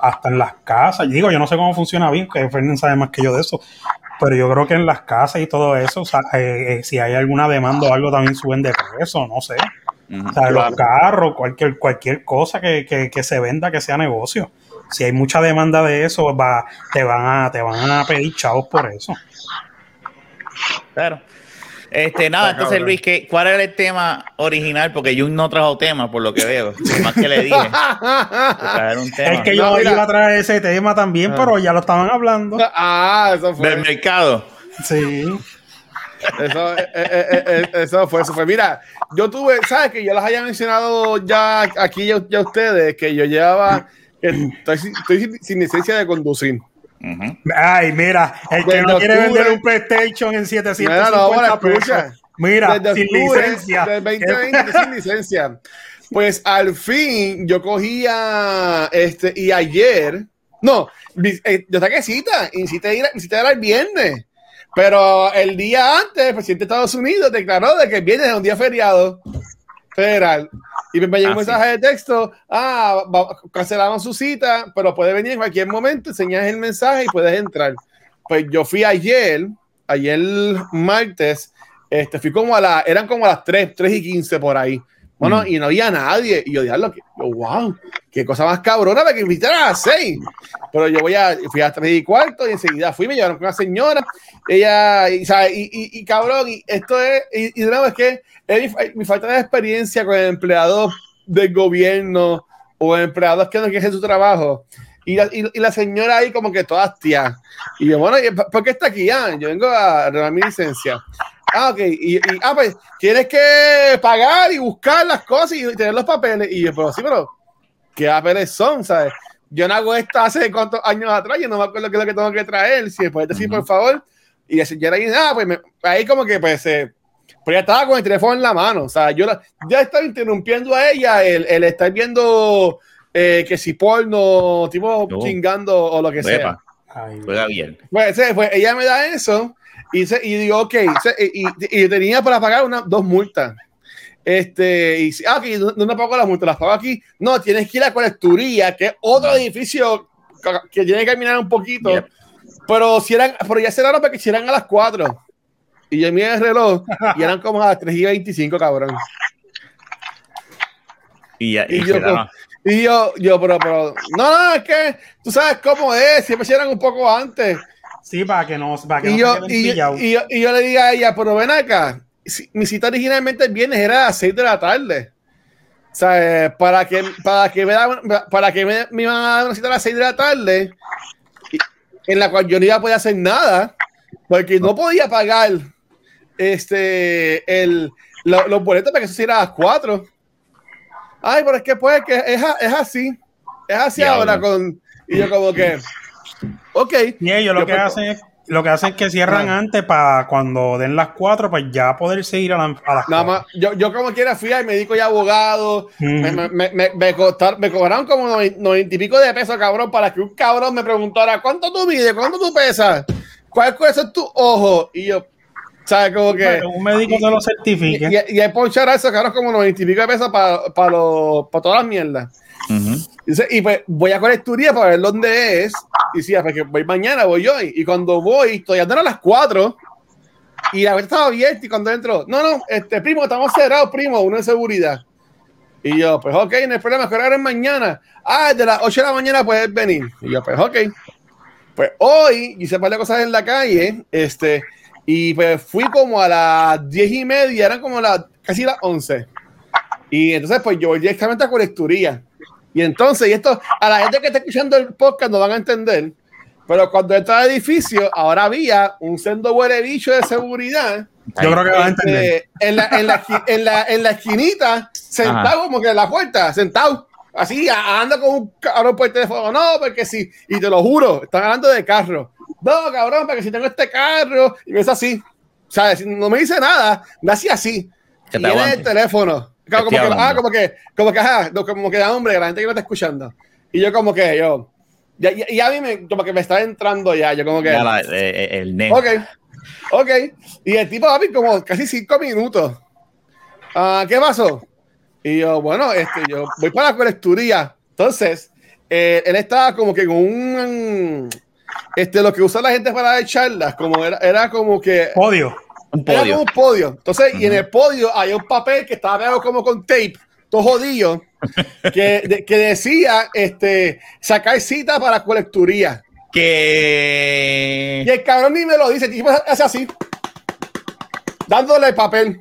S5: hasta en las casas. Digo, yo no sé cómo funciona bien, que Fernández sabe más que yo de eso, pero yo creo que en las casas y todo eso, eh, eh, si hay alguna demanda o algo, también suben de peso, no sé. o sea, los carros, cualquier, cualquier cosa que, que, se venda que sea negocio. Si hay mucha demanda de eso, va, te van a, te van a pedir chavos por eso.
S2: Claro. Este, nada, entonces Luis, ¿qué, ¿cuál era el tema original? Porque yo no trajo tema, por lo que veo. Más que le dije.
S5: Es que yo iba a traer ese tema también, ah. pero ya lo estaban hablando.
S3: Ah, eso fue.
S2: Del mercado.
S5: Sí.
S3: Eso, eh, eh, eh, eso fue, eso fue. Mira, yo tuve, ¿sabes? Que yo las haya mencionado ya aquí ya, ya ustedes, que yo llevaba, estoy, estoy sin licencia de conducir.
S5: Ay, mira, el que no quiere vender un PlayStation en 750 mira, Mira, sin licencia.
S3: sin licencia. Pues al fin yo cogía este y ayer, no, eh, yo saqué cita, incité ir, incité ir el viernes. Pero el día antes, el presidente de Estados Unidos declaró de que el viernes es un día feriado federal. Y me llegó un ah, mensaje de texto, ah, cancelamos su cita, pero puede venir en cualquier momento, enseñas el mensaje y puedes entrar. Pues yo fui ayer, ayer martes, este, fui como a la, eran como a las 3, 3 y 15 por ahí. Bueno, mm. y no había nadie. Y yo dije, wow, qué cosa más cabrona de que invitaran a las 6. Pero yo voy a, fui a 3 y cuarto y enseguida fui, me llevaron con una señora. Ella, y, y, y, cabrón, y esto es, y, de nuevo es que es mi, falta de experiencia con empleados del gobierno o empleados que no quieren su trabajo. Y la, y, la, señora ahí como que todas tías. Y yo, bueno, ¿por qué está aquí? Ah, yo vengo a renovar mi licencia. Ah, ok. Y, y, ah, pues tienes que pagar y buscar las cosas y tener los papeles. Y yo, pero sí, pero ¿qué papeles son? ¿Sabes? Yo no hago esto hace cuántos años atrás, yo no me acuerdo qué es lo que tengo que traer. Si me puedes decir, por favor. Y la señora ahí, ah, pues ahí como que pues, eh, pues ya estaba con el teléfono en la mano. O sea, yo ya estaba interrumpiendo a ella el, el estar viendo eh, que si porno, tipo chingando o lo que sea.
S2: Juega bien.
S3: Pues, pues ella me da eso y, y digo, ok, y, y, tenía para pagar una, dos multas. Este, y ah, ok, ¿dónde pago las multas? Las pago aquí. No, tienes que ir a Colecturía, que es otro edificio que tiene que caminar un poquito. Pero, si eran, pero ya cerraron para que hicieran a las cuatro Y yo miré el reloj y eran como a las 3 y 25, cabrón.
S2: Y, ya,
S3: y, yo, y yo, yo, pero, pero, no, no, es que tú sabes cómo es, siempre se eran un poco antes.
S5: Sí, para que no, para que
S3: y, yo, y, yo, y, yo, y yo le diga a ella, pero ven acá, mi cita originalmente el viernes era a las 6 de la tarde. O sea, para que, para que me, para que me, me iban a dar una cita a las 6 de la tarde, en la cual yo no iba a poder hacer nada, porque no podía pagar este, el, los boletos para que se hiciera a las 4. Ay, pero es que pues que es, es así. Es así ahora con. Y yo como que. Ok.
S5: Y ellos lo que hacen es lo que hacen es que cierran antes para cuando den las cuatro, pues ya poder seguir a, la, a las
S3: Nada más, yo, yo como quiera fui al médico y abogado, me, me, me, me, cobraron como noventa y pico de pesos, cabrón, para que un cabrón me preguntara, ¿cuánto tú mides? ¿Cuánto tú pesas? ¿Cuál es tu ojo? Y yo, ¿sabes? Como que...
S5: un médico te lo certifique.
S3: Y, y, y ponchar a esos cabrón como noventa y pico de pesos para para todas las mierdas. Y, pues voy a colecturía para ver dónde es. Y decía, pues que voy mañana, voy hoy. Y cuando voy, todavía no a las 4. Y la vez estaba abierta. Y cuando entro, no, no, este primo, estamos cerrados, primo, uno de seguridad. Y yo, pues ok, no hay problema, que ahora es mañana. Ah, de las 8 de la mañana puedes venir. Y yo, pues ok. Pues hoy hice un par de cosas en la calle. Este, y pues fui como a las 10 y media, eran como las casi las 11. Y entonces, pues yo voy directamente a colecturía. Y entonces, y esto, a la gente que está escuchando el podcast no van a entender, pero cuando entra al edificio, ahora había un sendo huele bicho de seguridad.
S5: Yo creo que van a este, entender.
S3: En la, en la, en la, en la esquinita, sentado como que en la puerta, sentado. Así, anda con un cabrón por el teléfono. No, porque sí. Y te lo juro, están hablando de carro. No, cabrón, porque si tengo este carro. Y me es así. O sea, no me dice nada, me hacía así. Y el teléfono. Como, que, ah, como que, como que, ajá, como que da hombre, la gente que no está escuchando. Y yo como que, yo, ya, ya, a mí me, como que me está entrando ya, yo como que.
S2: Ya eh, eh, el negro.
S3: Ok, ok. Y el tipo, papi, como casi cinco minutos. Uh, ¿Qué pasó? Y yo, bueno, este, yo voy para la colecturía. Entonces, eh, él estaba como que con un, este, lo que usa la gente para dar charlas, como era, era como que...
S5: Podio
S3: un podio. Era como un podio. Entonces, y en el podio hay un papel que estaba pegado como con tape, todo jodido, que, que decía este, sacar cita para colecturía.
S2: Que.
S3: Y el cabrón ni me lo dice, tipo hace así, dándole el papel.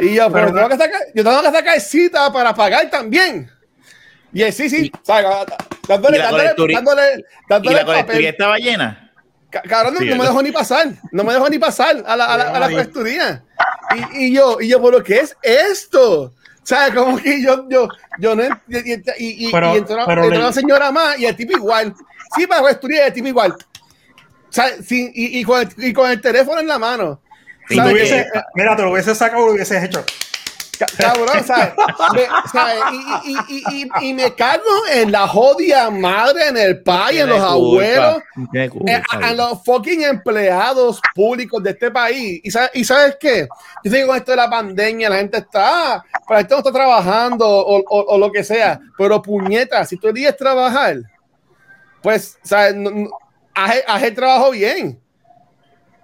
S3: Y yo, pero, tengo que sacar, yo tengo que sacar cita para pagar también. Y él, sí, sí, dándole, dándole, dándole, dándole,
S2: ¿Y la colecturía estaba llena?
S3: Cabrón, no, me dejó ni pasar, no me dejó ni pasar a la, a la, a Y, y, yo, y yo, ¿por qué es esto? ¿Sabes? Como que yo, yo, yo no. Y, y, pero, y entró, una señora más y el tipo igual. Sí, para la estudiar, el tipo igual. ¿Sabes? Sí, y, y, con el, y con el teléfono en la mano.
S5: Hubiese, mira, te lo hubiese sacado, lo hubieses hecho.
S3: Cabrón, ¿sabes? Y, y, y, y, me cago en la jodia madre, en el país, en los abuelos, en, en, los fucking empleados públicos de este país. ¿Y sabes, y sabes qué? Yo con esto de la pandemia la gente está, ah, para esto no está trabajando o, o, o, lo que sea, pero puñeta, si tú eliges trabajar, pues, ¿sabes? haz, haz el trabajo bien.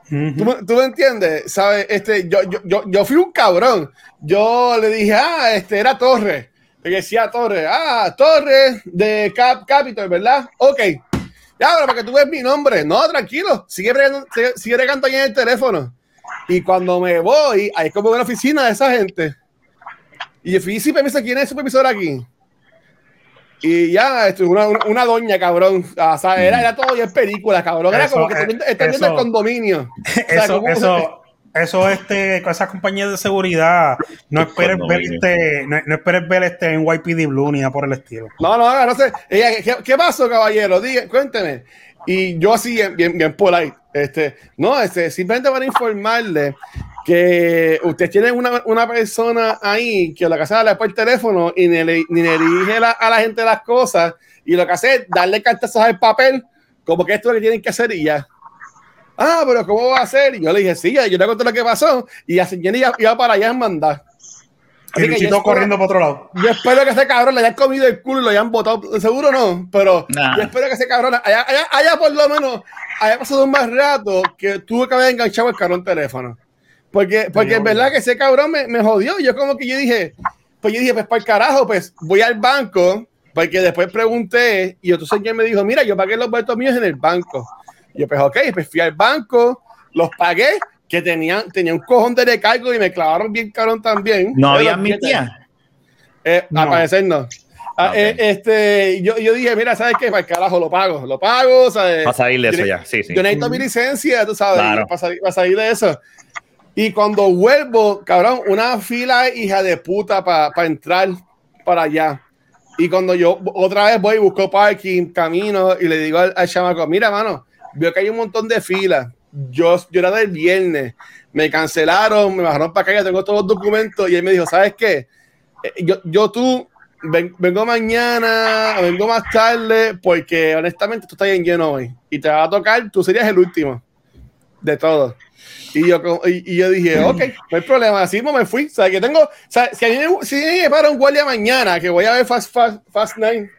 S3: ¿Tú, me entiendes? ¿Sabes? Este, yo, yo, yo, fui un cabrón. Yo le dije, ah, este era Torre. Le decía Torre, ah, Torre de Cap Capital, ¿verdad? Ok. Ya, pero para que tú veas mi nombre. No, tranquilo. Sigue regando, sigue, ahí en el teléfono. Y cuando me voy, hay como una oficina de esa gente. Y yo fui, sí, permiso, ¿quién es el supervisor aquí? Y ya, esto, una, una, doña, cabrón. O sea, era, era todo en película, cabrón. Era como que está viendo el condominio.
S5: eso, eso, eso, este, con esas compañías de seguridad, no esperes ver este, no, no, esperes ver este en YPD Blue ni nada por el estilo.
S3: No, no, no sé. ¿Qué, qué pasó, caballero? Diga, cuénteme. Y yo así, bien, bien, bien polite. Este, no, este, simplemente para informarle que usted tiene una, una, persona ahí que lo que hace es por el teléfono y ni le, ni le dirige la, a la gente las cosas y lo que hace es darle cartas al papel como que esto es lo que tienen que hacer y ya. Ah, pero ¿cómo va a ser? Y yo le dije, sí, yo le conté lo que pasó y la señora iba, iba para allá a mandar.
S5: y Luchito corriendo para otro lado.
S3: Yo espero que ese cabrón le haya comido el culo y lo hayan botado. Seguro no, pero yo espero que ese cabrón haya, por lo menos haya pasado un más rato que tuvo que haber enganchado el cabrón teléfono. Porque, porque es verdad que ese cabrón me, me jodió. Yo como que yo dije, pues yo dije, pues para el carajo, pues voy al banco, porque después pregunté y entonces quien me dijo, mira, yo pagué los vueltos míos en el banco. Y yo, pues ok, pues fui al banco, los pagué, que tenían, tenía un cojón de recargo y me clavaron bien cabrón también.
S2: No había mi tía.
S3: Eh, no. Al no. Ah, eh, este, yo, yo, dije, mira, ¿sabes qué? Para el carajo, lo pago, lo pago, ¿sabes?
S2: Para salir de eso ya, sí, sí.
S3: Yo necesito mi licencia, tú sabes, para, salir, para salir de eso. Y cuando vuelvo, cabrón, una fila hija de puta para entrar para allá. Y cuando yo otra vez voy y busco parking, camino y le digo al, chamaco, mira, mano, veo que hay un montón de filas. Yo, yo era del viernes, me cancelaron, me bajaron para acá, ya tengo todos los documentos. Y él me dijo, ¿sabes qué? Eh, yo, yo tú, vengo mañana, vengo más tarde, porque honestamente tú estás bien lleno hoy. Y te va a tocar, tú serías el último de todos. Y yo, y, yo dije, ok, no hay problema, así me fui. O sea, que tengo, o sea, si a mí, si me para un guardia mañana que voy a ver Fast, Fast, Fast Nine,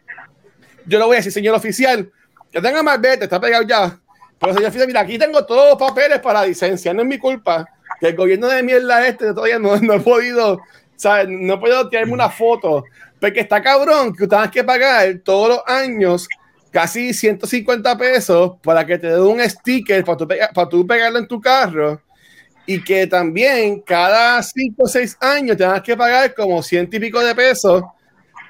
S3: yo le voy a decir, señor oficial, que tenga más vete, está pegado ya. Pero señor oficial, mira, aquí tengo todos los papeles para licencia, no es mi culpa. Que el gobierno de mierda este todavía no, no he podido, sea, no he podido tirarme una foto. Porque está cabrón que tengas que pagar todos los años casi 150 pesos para que te dé un sticker para tú, para tú pegarlo en tu carro y que también cada 5 o 6 años tengas que pagar como 100 y pico de pesos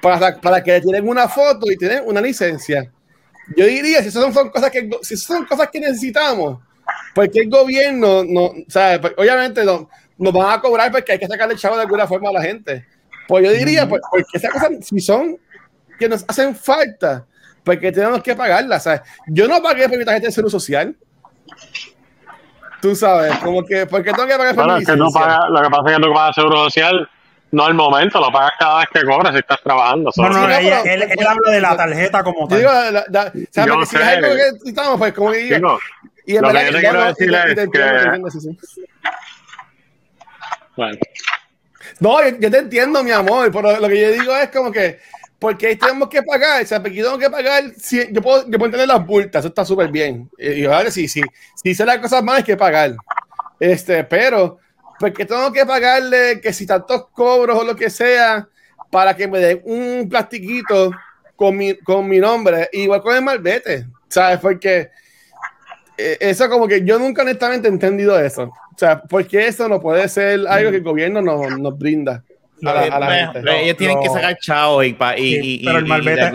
S3: para, para que tienen una foto y tienen una licencia. Yo diría, si esas son cosas que, si son cosas que necesitamos, porque el gobierno, no, sabe pues, obviamente no, nos van a cobrar porque hay que sacarle el chavo de alguna forma a la gente. Pues yo diría, pues, porque esas cosas, si son que nos hacen falta, porque tenemos que pagarlas. ¿sabes? Yo no pagué por mi tarjeta de seguro social. Tú sabes, como que, ¿por qué tengo que pagar
S4: por mi que no paga, Lo que pasa es que tú pagas seguro social no al momento, lo pagas cada vez que cobras si estás trabajando.
S5: No, no, él, habla de la tarjeta como tal. Digo, la,
S3: la, ¿sabes? Porque si es algo que estamos, pues como digo.
S4: digo y en lo verdad, que yo te quiero decir es que...
S3: Bueno. No, yo, yo, te entiendo, mi amor, pero lo que yo digo es como que porque ahí tenemos que pagar, o sea, aquí tengo que pagar, yo, puedo, yo puedo tener las multas, eso está súper bien. Y, vale, sí, sí, si hice las cosas más hay que pagar. Este, pero, porque tengo que pagarle que si tantos cobros o lo que sea, para que me den un plastiquito con mi, con mi nombre, igual con el malvete, ¿sabes? Porque eh, eso como que yo nunca honestamente he entendido eso. O sea, porque eso no puede ser algo que el gobierno nos, nos brinda.
S2: Ellos tienen que sacar chao y, y,
S5: Pero el malvete,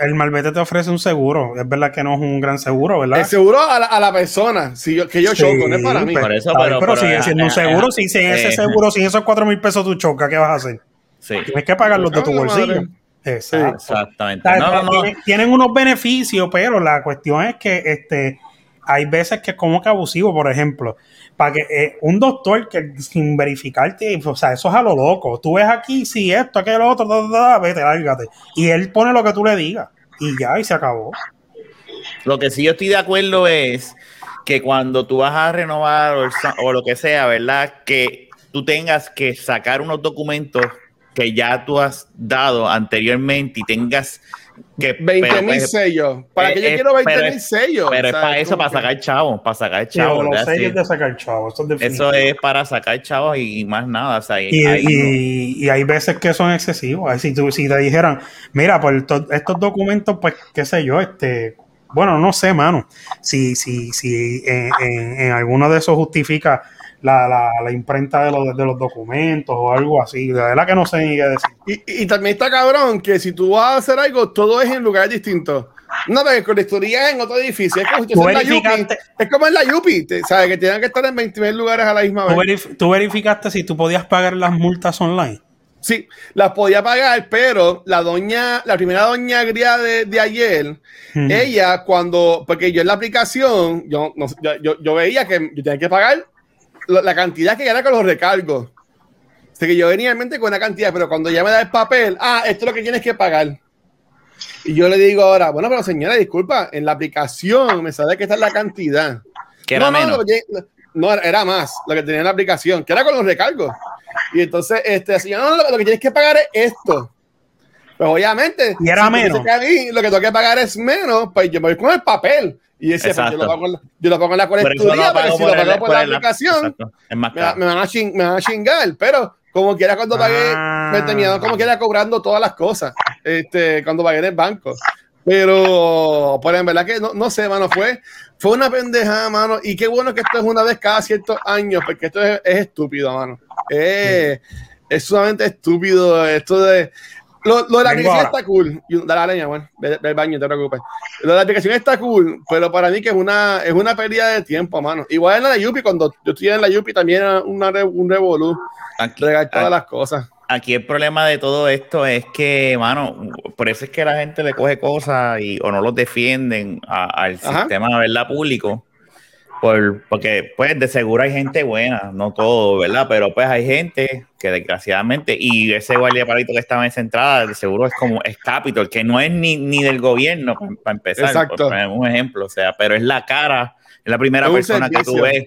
S5: el, malvete, te ofrece un seguro. Es verdad que no es un gran seguro, ¿verdad?
S3: El seguro a la, a la persona. Si yo, que yo choco, no es para mí.
S5: pero, sigue siendo un seguro. Si sin ese seguro, sin esos cuatro mil pesos tú chocas, ¿qué vas a hacer? Tienes que pagarlos de tu bolsillo.
S2: Exactamente.
S5: tienen, unos beneficios, pero la cuestión es que este, hay veces que es como que abusivo, por ejemplo para que eh, un doctor que sin verificarte, o sea, eso es a lo loco. Tú ves aquí, si esto, aquello, otro, vete, lárgate. Y él pone lo que tú le digas. Y ya, y se acabó.
S2: Lo que sí yo estoy de acuerdo es que cuando tú vas a renovar o lo que sea, ¿verdad? Que tú tengas que sacar unos documentos que ya tú has dado anteriormente y tengas que
S3: 20 mil sellos. ¿Para que yo quiero 20 mil sellos?
S2: Pero es para eso, para sacar chavos, para sacar chavos.
S5: los sellos de sacar chavos.
S2: Eso, es, para sacar chavos y, más nada.
S5: y, hay, veces que son excesivos. Si, tú, si te dijeran, mira, pues estos documentos, pues qué sé yo, este, bueno, no sé, mano. Si, si, si en, en alguno de esos justifica la, la, la imprenta de los, de los documentos o algo así. De verdad que no sé ni qué decir.
S3: Y, y, también está cabrón que si tú vas a hacer algo, todo es en lugares distintos. No, pero colectoría es en otro edificio. Es como, en la Yupi, es como en la Yupi, ¿sabes? Que tienen que estar en 20 lugares a la misma
S5: vez. ¿Tú, verificaste si tú podías pagar las multas online?
S3: Sí, las podía pagar, pero la doña, la primera doña agria de, de ayer, ella cuando, porque yo en la aplicación, yo, no, yo, yo, veía que yo tenía que pagar la cantidad que era con los recargos. Así que yo venía en mente con una cantidad, pero cuando ya me da el papel, ah, esto es lo que tienes que pagar. Y yo le digo ahora, bueno, pero señora, disculpa, en la aplicación me sale que esta es la cantidad.
S2: Que era
S3: no,
S2: menos.
S3: No, no, era más lo que tenía en la aplicación, que era con los recargos. Y entonces, este, así, no, lo, que tienes que pagar es esto. Pues obviamente,
S5: y era menos.
S3: lo que tengo que pagar es menos, pues yo me voy con el papel. Y ese, pues, yo, lo pongo, yo, lo pongo, en la colecturía, pero si lo pago por, la aplicación, me, me, van a ching, me van a chingar. Pero como quiera cuando pagué, me tenía como quiera cobrando todas las cosas, este, cuando pagué en el banco. Pero, pues en verdad que no, no sé, mano, fue, fue una pendejada, mano. Y qué bueno que esto es una vez cada ciertos años, porque esto es, estúpido, mano. Es, es sumamente estúpido esto de lo, de la aplicación está cool. Dale la leña, bueno, del baño, te preocupes. Lo de la aplicación está cool, pero para mí que es una, es una pérdida de tiempo, mano. Igual en la de Yupi, cuando yo estoy en la Yupi también era una, un revolú. Regar todas las cosas.
S2: Aquí el problema de todo esto es que, mano, por eso es que la gente le coge cosas y o no los defienden al sistema, ¿verdad? Público por, porque, pues, de seguro hay gente buena, no todo, ¿verdad? Pero, pues, hay gente que desgraciadamente, y ese guardia palito que estaba en esa entrada, de seguro es como, es Capitol, que no es ni, ni del gobierno, para empezar, Exacto. Por, un ejemplo, o sea, pero es la cara, es la primera persona que tú ves.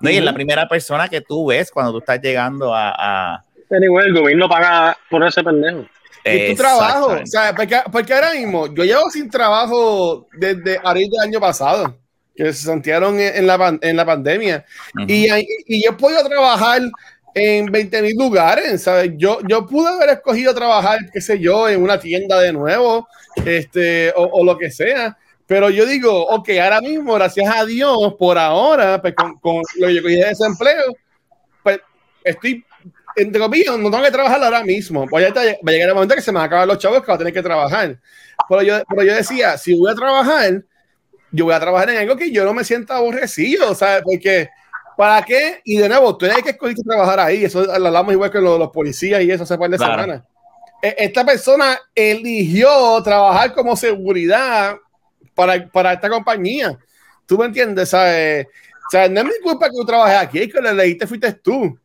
S2: No, y es la primera persona que tú ves cuando tú estás llegando a... a...
S4: Pero igual, el gobierno paga por ese pendejo.
S3: Y tu trabajo, o sea, porque, porque ahora mismo, yo llevo sin trabajo desde abril del año pasado que se sintieron en, la, en la pandemia. y, y, yo he podido trabajar en 20 mil lugares, ¿sabes? Yo, yo pude haber escogido trabajar, qué sé yo, en una tienda de nuevo, este, o, lo que sea. Pero yo digo, ok, ahora mismo, gracias a Dios, por ahora, pues con, con lo que yo cogí de desempleo, pues estoy, entre comillas, no tengo que trabajar ahora mismo. Voy a, va a llegar el momento que se me van a acabar los chavos que voy a tener que trabajar. Pero yo, pero yo decía, si voy a trabajar, yo voy a trabajar en algo que yo no me sienta aborrecido, ¿sabes? Porque, ¿para qué? Y de nuevo, tú tienes que escoger trabajar ahí, eso lo hablamos igual que los, policías y eso hace par de semanas. E, esta persona eligió trabajar como seguridad para, para esta compañía. ¿Tú me entiendes? ¿Sabes? O sea, no es mi culpa que tú trabajes aquí, es que le leíste fuiste tú.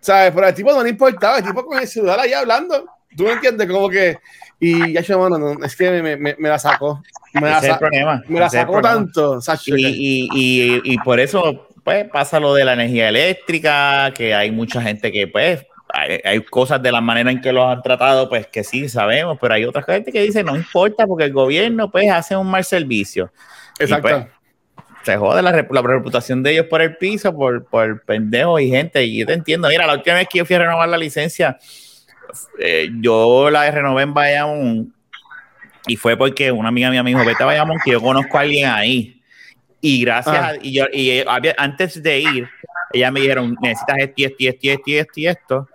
S3: ¿Sabes? Pero el tipo no le importaba, el tipo con el celular ahí hablando. ¿Tú me entiendes? Como que. Y ya, mano, no, es que me, me, me la sacó. Me la,
S2: problema.
S3: Me la sacó tanto.
S2: Y, y, y, por eso pues, pasa lo de la energía eléctrica, que hay mucha gente que, pues, hay, hay, cosas de la manera en que los han tratado, pues, que sí sabemos, pero hay otra gente que dice, no importa, porque el gobierno, pues, hace un mal servicio.
S3: Exacto. Pues,
S2: se jode la, la, reputación de ellos por el piso, por, por pendejos y gente. Y yo te entiendo. Mira, la última vez que yo fui a renovar la licencia, eh, yo la renové en Bayamón y fue porque una amiga mía me dijo, vete a Bayamón, que yo conozco a alguien ahí. Y gracias, ah. y, yo, y antes de ir, ella me dijeron, necesitas esto, esto, esto, esto, esto y esto.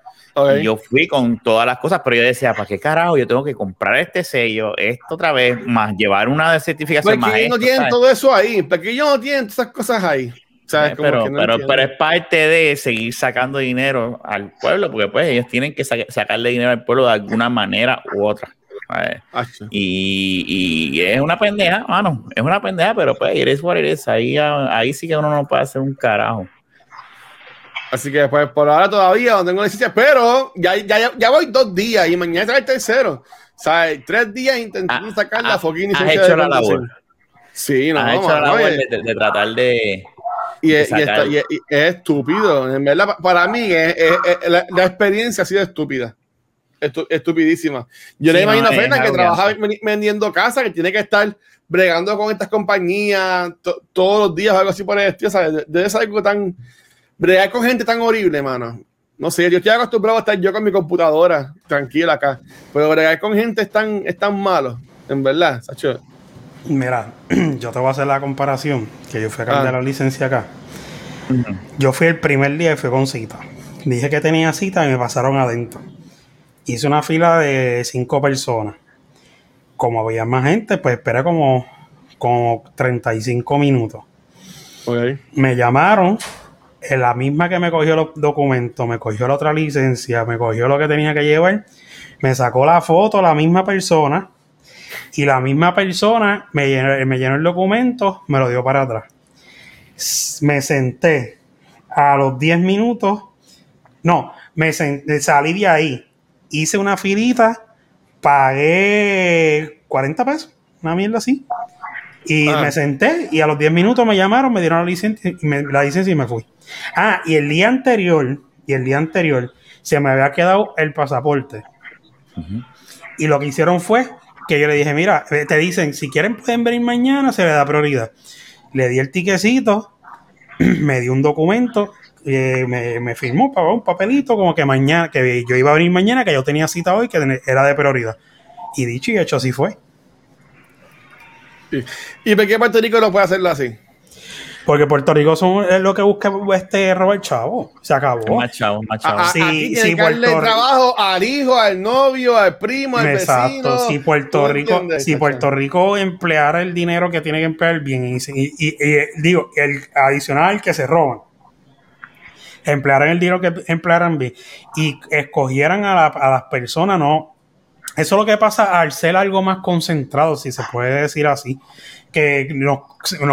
S2: Y yo fui con todas las cosas, pero yo decía, ¿para qué carajo? Yo tengo que comprar este sello, esto otra vez, más llevar una certificación
S3: más. ellos no tienen todo eso ahí, porque ellos no tienen esas cosas ahí.
S2: ¿Sabes? pero, pero, pero, es parte de seguir sacando dinero al pueblo, porque pues ellos tienen que sacarle dinero al pueblo de alguna manera u otra. Y, y, es una pendeja, mano, es una pendeja, pero pues eres what it Ahí, ahí sí que uno no puede hacer un carajo.
S3: Así que pues por ahora todavía no tengo licencia, pero ya, ya, ya voy dos días y mañana es el tercero. O sea, tres días intentando ah, sacar la ah, fucking
S2: licencia. Has hecho la labor.
S3: Sí, no,
S2: has hecho la labor de, tratar de.
S3: Y, es, y, es estúpido. En verdad, para mí, es, la, la, experiencia ha sido estúpida estupidísima. Yo le imagino a Fernan que trabaja vendiendo casa, que tiene que estar bregando con estas compañías todos los días o algo así por el estilo. ¿sabes? Debe ser algo tan. bregar con gente tan horrible, mano. No sé, yo estoy acostumbrado a estar yo con mi computadora tranquila acá, pero bregar con gente es tan, es tan malo, en verdad, Sacho.
S5: Mira, yo te voy a hacer la comparación, que yo fui a cambiar ah. la licencia acá. Yo fui el primer día y fui con cita. Dije que tenía cita y me pasaron adentro hice una fila de cinco personas. Como había más gente, pues esperé como, como 35 minutos. Me llamaron, en la misma que me cogió los documentos, me cogió la otra licencia, me cogió lo que tenía que llevar, me sacó la foto la misma persona y la misma persona me llenó, me llenó el documento, me lo dio para atrás. Me senté a los 10 minutos, no, me salí de ahí hice una filita, pagué 40 pesos, una mierda así. Y ah. me senté y a los 10 minutos me llamaron, me dieron la licencia, me, la licencia y me fui. Ah, y el día anterior, y el día anterior, se me había quedado el pasaporte. Y lo que hicieron fue que yo le dije, mira, eh, te dicen, si quieren pueden venir mañana, se le da prioridad. Le di el tiquecito, me dio un documento, eh, me, firmó para un papelito como que mañana, que yo iba a venir mañana, que yo tenía cita hoy, que era de prioridad. Y dicho y hecho, así fue.
S3: ¿Y por qué Puerto Rico no puede hacerlo así?
S5: Porque Puerto Rico son, es lo que busca este Robert Chavo. Se acabó.
S2: Más chavo, más chavo.
S3: sí, sí, Puerto trabajo al hijo, al novio, al primo, al Exacto.
S5: Si Puerto Rico, si Puerto Rico empleara el dinero que tiene que emplear bien, y, y, digo, el adicional que se roban, emplearan el dinero que emplearan bien y escogieran a, a las personas, no. Eso es lo que pasa al ser algo más concentrado, si se puede decir así que nos,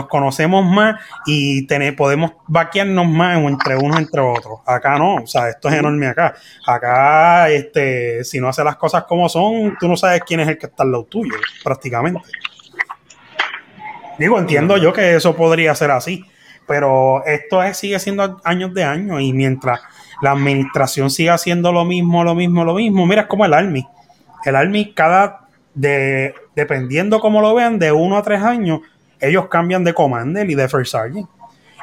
S5: conocemos más y tener, podemos vaquearnos más entre unos entre otros. Acá no, o sea, esto es enorme acá. Acá, este, si no hace las cosas como son, tú no sabes quién es el que está al lado tuyo, prácticamente. Digo, entiendo yo que eso podría ser así, pero esto sigue siendo años de años y mientras la administración siga haciendo lo mismo, lo mismo, lo mismo, mira, es como el Army. El Army cada de, dependiendo cómo lo vean, de uno a tres años, ellos cambian de commander y de first sergeant.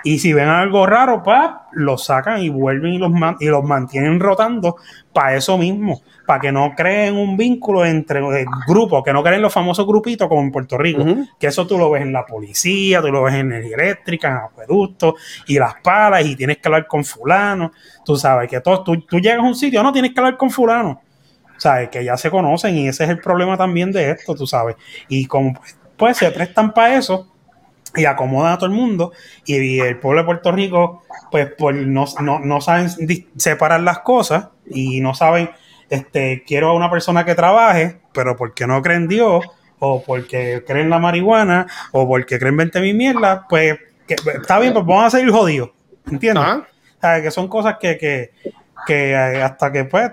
S5: Y si ven algo raro, pa, lo sacan y vuelven y los, y los mantienen rotando para eso mismo, para que no creen un vínculo entre grupos, que no creen los famosos grupitos como en Puerto Rico, que eso tú lo ves en la policía, tú lo ves en energía eléctrica, en acueductos y las palas y tienes que hablar con fulano, tú sabes que todo, tú, tú llegas a un sitio, no tienes que hablar con fulano, ¿sabes? Que ya se conocen y ese es el problema también de esto, tú sabes. Y como pues, pues se prestan para eso y acomodan a todo el mundo y, el pueblo de Puerto Rico pues, pues no, no, saben separar las cosas y no saben, este, quiero a una persona que trabaje, pero porque no creen Dios o porque creen la marihuana o porque creen 20 mil mierda, pues está bien, pues vamos a seguir jodidos, ¿entiendes? Que son cosas que, que, que hasta que pues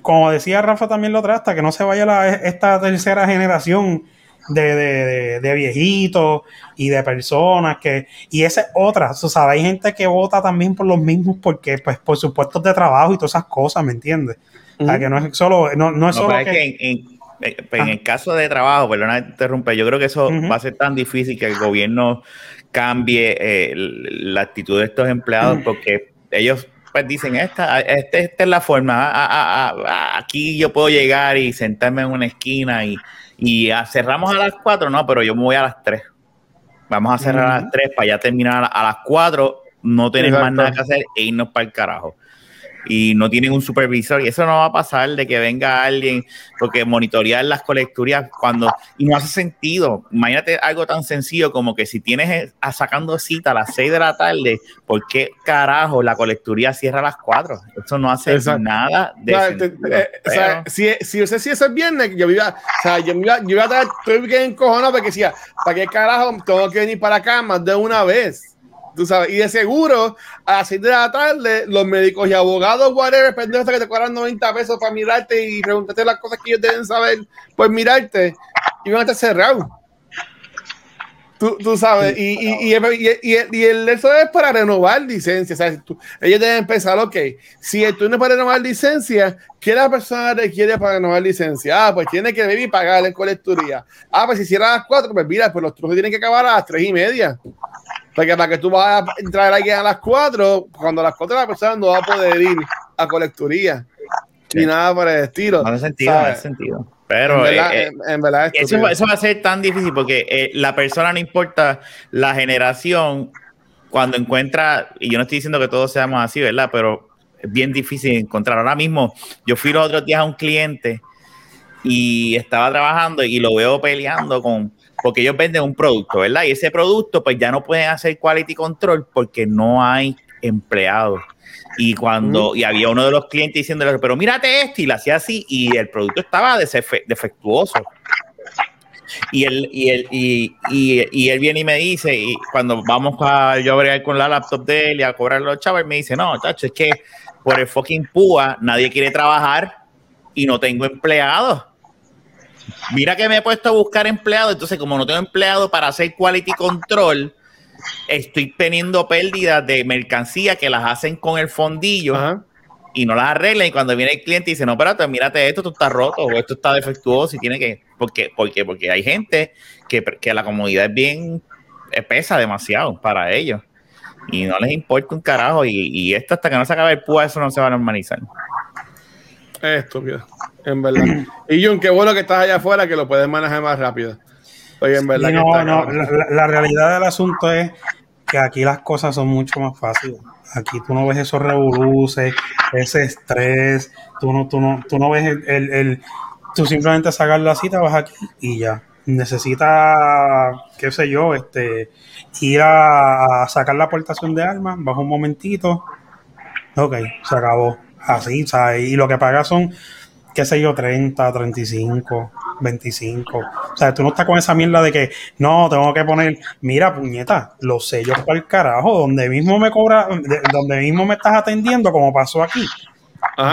S5: como decía Rafa también lo otra, hasta que no se vaya la, esta tercera generación de, viejitos y de personas que y esa es otra, o sea, hay gente que vota también por los mismos porque pues por sus puestos de trabajo y todas esas cosas, ¿me entiendes? O sea, que no es solo no, es solo que,
S2: en, en, el caso de trabajo, perdona interrumpir, yo creo que eso va a ser tan difícil que el gobierno cambie eh, la actitud de estos empleados porque ellos pues dicen, esta, este, esta es la forma, ah, ah, ah, aquí yo puedo llegar y sentarme en una esquina y, y cerramos a las cuatro, no, pero yo me voy a las tres. Vamos a cerrar a las tres para ya terminar a las cuatro, no tener más nada que hacer e irnos para el carajo y no tienen un supervisor y eso no va a pasar de que venga alguien porque monitorear las colecturías cuando y no hace sentido imagínate algo tan sencillo como que si tienes a sacando cita a las 6 de la tarde ¿por qué carajo la colecturía cierra a las 4? eso no hace nada de
S3: eh, o sea, si, si, si ese es viernes yo iba o sea yo iba, yo iba a estar estoy bien encojonado porque decía ¿para qué carajo tengo que venir para acá más de una vez? Tú sabes, y de seguro, a las 6 de la tarde, los médicos y abogados, whatever, pendientes que te cobran 90 pesos para mirarte y preguntarte las cosas que ellos deben saber, pues mirarte, y van a estar cerrados. Tú, tú, sabes, y, y, y, y, el eso es para renovar licencia. ellos deben pensar, ok, si tú no es para renovar licencia, ¿qué la persona requiere para renovar licencia? Ah, pues tiene que vivir y pagar en colecturía. Ah, pues si cierra a las 4, pues mira, pues los trujos tienen que acabar a las 3 y media. Porque para que tú vayas a entrar aquí a las 4, cuando a las 4 la persona no va a poder ir a colecturía. Ni nada por el estilo.
S2: No hace sentido, no hace sentido. Pero en verdad, eh, eh, eso, eso, va a ser tan difícil porque eh, la persona no importa la generación cuando encuentra, y yo no estoy diciendo que todos seamos así, ¿verdad? Pero es bien difícil encontrar. Ahora mismo, yo fui los otros días a un cliente y estaba trabajando y lo veo peleando con porque ellos venden un producto, ¿verdad? Y ese producto, pues ya no pueden hacer quality control porque no hay empleados. Y cuando, y había uno de los clientes diciéndole, pero mírate esto, y lo hacía así, y el producto estaba defectuoso. Y él, y, él, y, y, él viene y me dice, y cuando vamos a yo a bregar con la laptop de él y a cobrar los chavos, me dice, no, tacho, es que por el fucking púa nadie quiere trabajar y no tengo empleados. Mira que me he puesto a buscar empleados, entonces como no tengo empleado para hacer quality control, estoy teniendo pérdidas de mercancía que las hacen con el fondillo y no las arreglan. Y cuando viene el cliente y dice, no, espérate, mírate esto, esto está roto o esto está defectuoso y tiene que. ¿Por qué? Porque, porque hay gente que, que la comodidad es bien. pesa demasiado para ellos. Y no les importa un carajo. Y, y esto hasta que no se acabe el púa, eso no se va a normalizar.
S3: Es estúpido, en verdad. y Jun, qué bueno que estás allá afuera, que lo puedes manejar más rápido. Oye, en verdad.
S5: no, no, la, realidad del asunto es que aquí las cosas son mucho más fáciles. Aquí tú no ves esos revoluces, ese estrés, tú no, tú no, tú no ves el, el, tú simplemente sacas la cita, vas aquí y ya. Necesitas, qué sé yo, este, ir a, a sacar la aportación de armas, bajo un momentito, ok, se acabó así, ¿sabes? Y lo que pagas son, qué sé yo, 30, 35, 25. O sea, tú no estás con esa mierda de que, no, tengo que poner, mira, puñeta, los sellos para el carajo, donde mismo me cobra, donde mismo me estás atendiendo, como pasó aquí.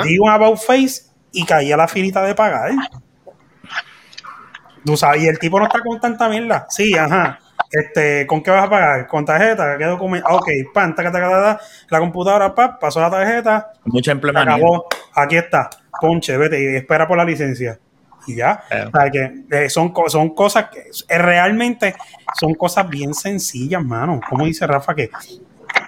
S5: Digo un about face y caía la filita de pagar. Tú sabes, y el tipo no está con tanta mierda. Sí, ajá. Este, ¿Con qué vas a pagar? ¿Con tarjeta? ¿Qué documento? Ah, ok, pan, taca, taca, la computadora, pa, pasó la tarjeta.
S2: Mucha
S5: Acabó. Aquí está. Ponche, vete y espera por la licencia. Y ya. O sea, que, eh, son, son cosas que eh, realmente son cosas bien sencillas, mano. Como dice Rafa, que,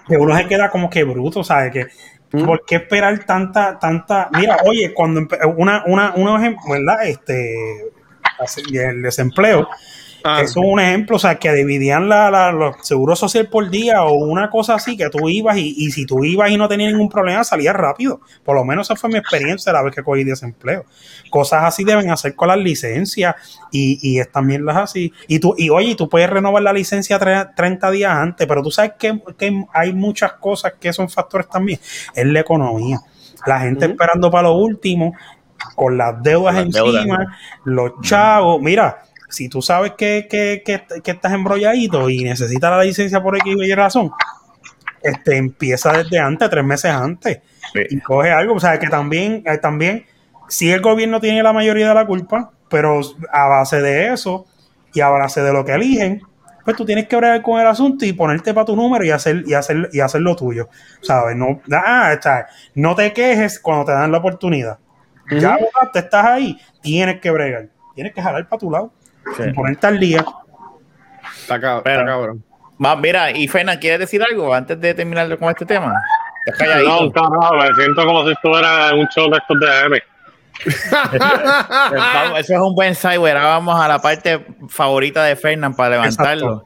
S5: que uno se queda como que bruto, ¿sabes? Que, mm. ¿Por qué esperar tanta, tanta? Mira, oye, cuando una, una, uno ejemplo, ¿verdad? Este, el desempleo Ah. Eso es un ejemplo, o sea, que dividían la, los seguros social por día o una cosa así, que tú ibas y, si tú ibas y no tenías ningún problema, salías rápido. Por lo menos esa fue mi experiencia la vez que cogí desempleo. Cosas así deben hacer con las licencias y, y es también las así. Y tú, y oye, tú puedes renovar la licencia 30 días antes, pero tú sabes que, hay muchas cosas que son factores también. Es la economía. La gente esperando para lo último, con las deudas encima, los chavos. Mira, si tú sabes que, que, que, estás embrolladito y necesitas la licencia por X y razón, este, empieza desde antes, tres meses antes, y coge algo. O sea, que también, eh, también, si el gobierno tiene la mayoría de la culpa, pero a base de eso y a base de lo que eligen, pues tú tienes que hablar con el asunto y ponerte para tu número y hacer, y hacer, y hacer lo tuyo. ¿Sabes? No, ah, no te quejes cuando te dan la oportunidad. Ya te estás ahí, tienes que bregar. Tienes que jalar para tu lado. Sí. Ponerte al día.
S3: Está, cabrón.
S2: mira, y Fena, ¿quieres decir algo antes de terminar con este tema?
S4: No, cabrón, me siento como si estuviera en un show de estos de M.
S2: Eso es un buen cyber. Ahora vamos a la parte favorita de Fernand para levantarlo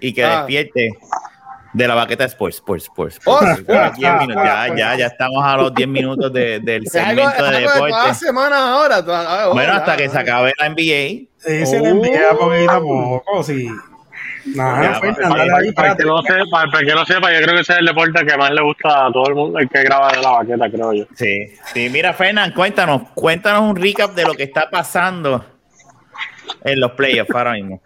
S2: y que ah. despierte de la baqueta Sports, Sports, Sports. sports. ya, ya, ya estamos a los 10 minutos de, del segmento de deporte.
S3: semanas ahora.
S2: Bueno, hasta que se acabe la NBA.
S5: Sí, se le envía porque tampoco, sí.
S4: Nada, para, que no sepa, para que no sepa, yo creo que ese es el deporte que más le gusta a todo el mundo, el que graba de la baqueta, creo yo.
S2: Sí, sí, mira, Fernán, cuéntanos, cuéntanos un recap de lo que está pasando en los playoffs ahora mismo.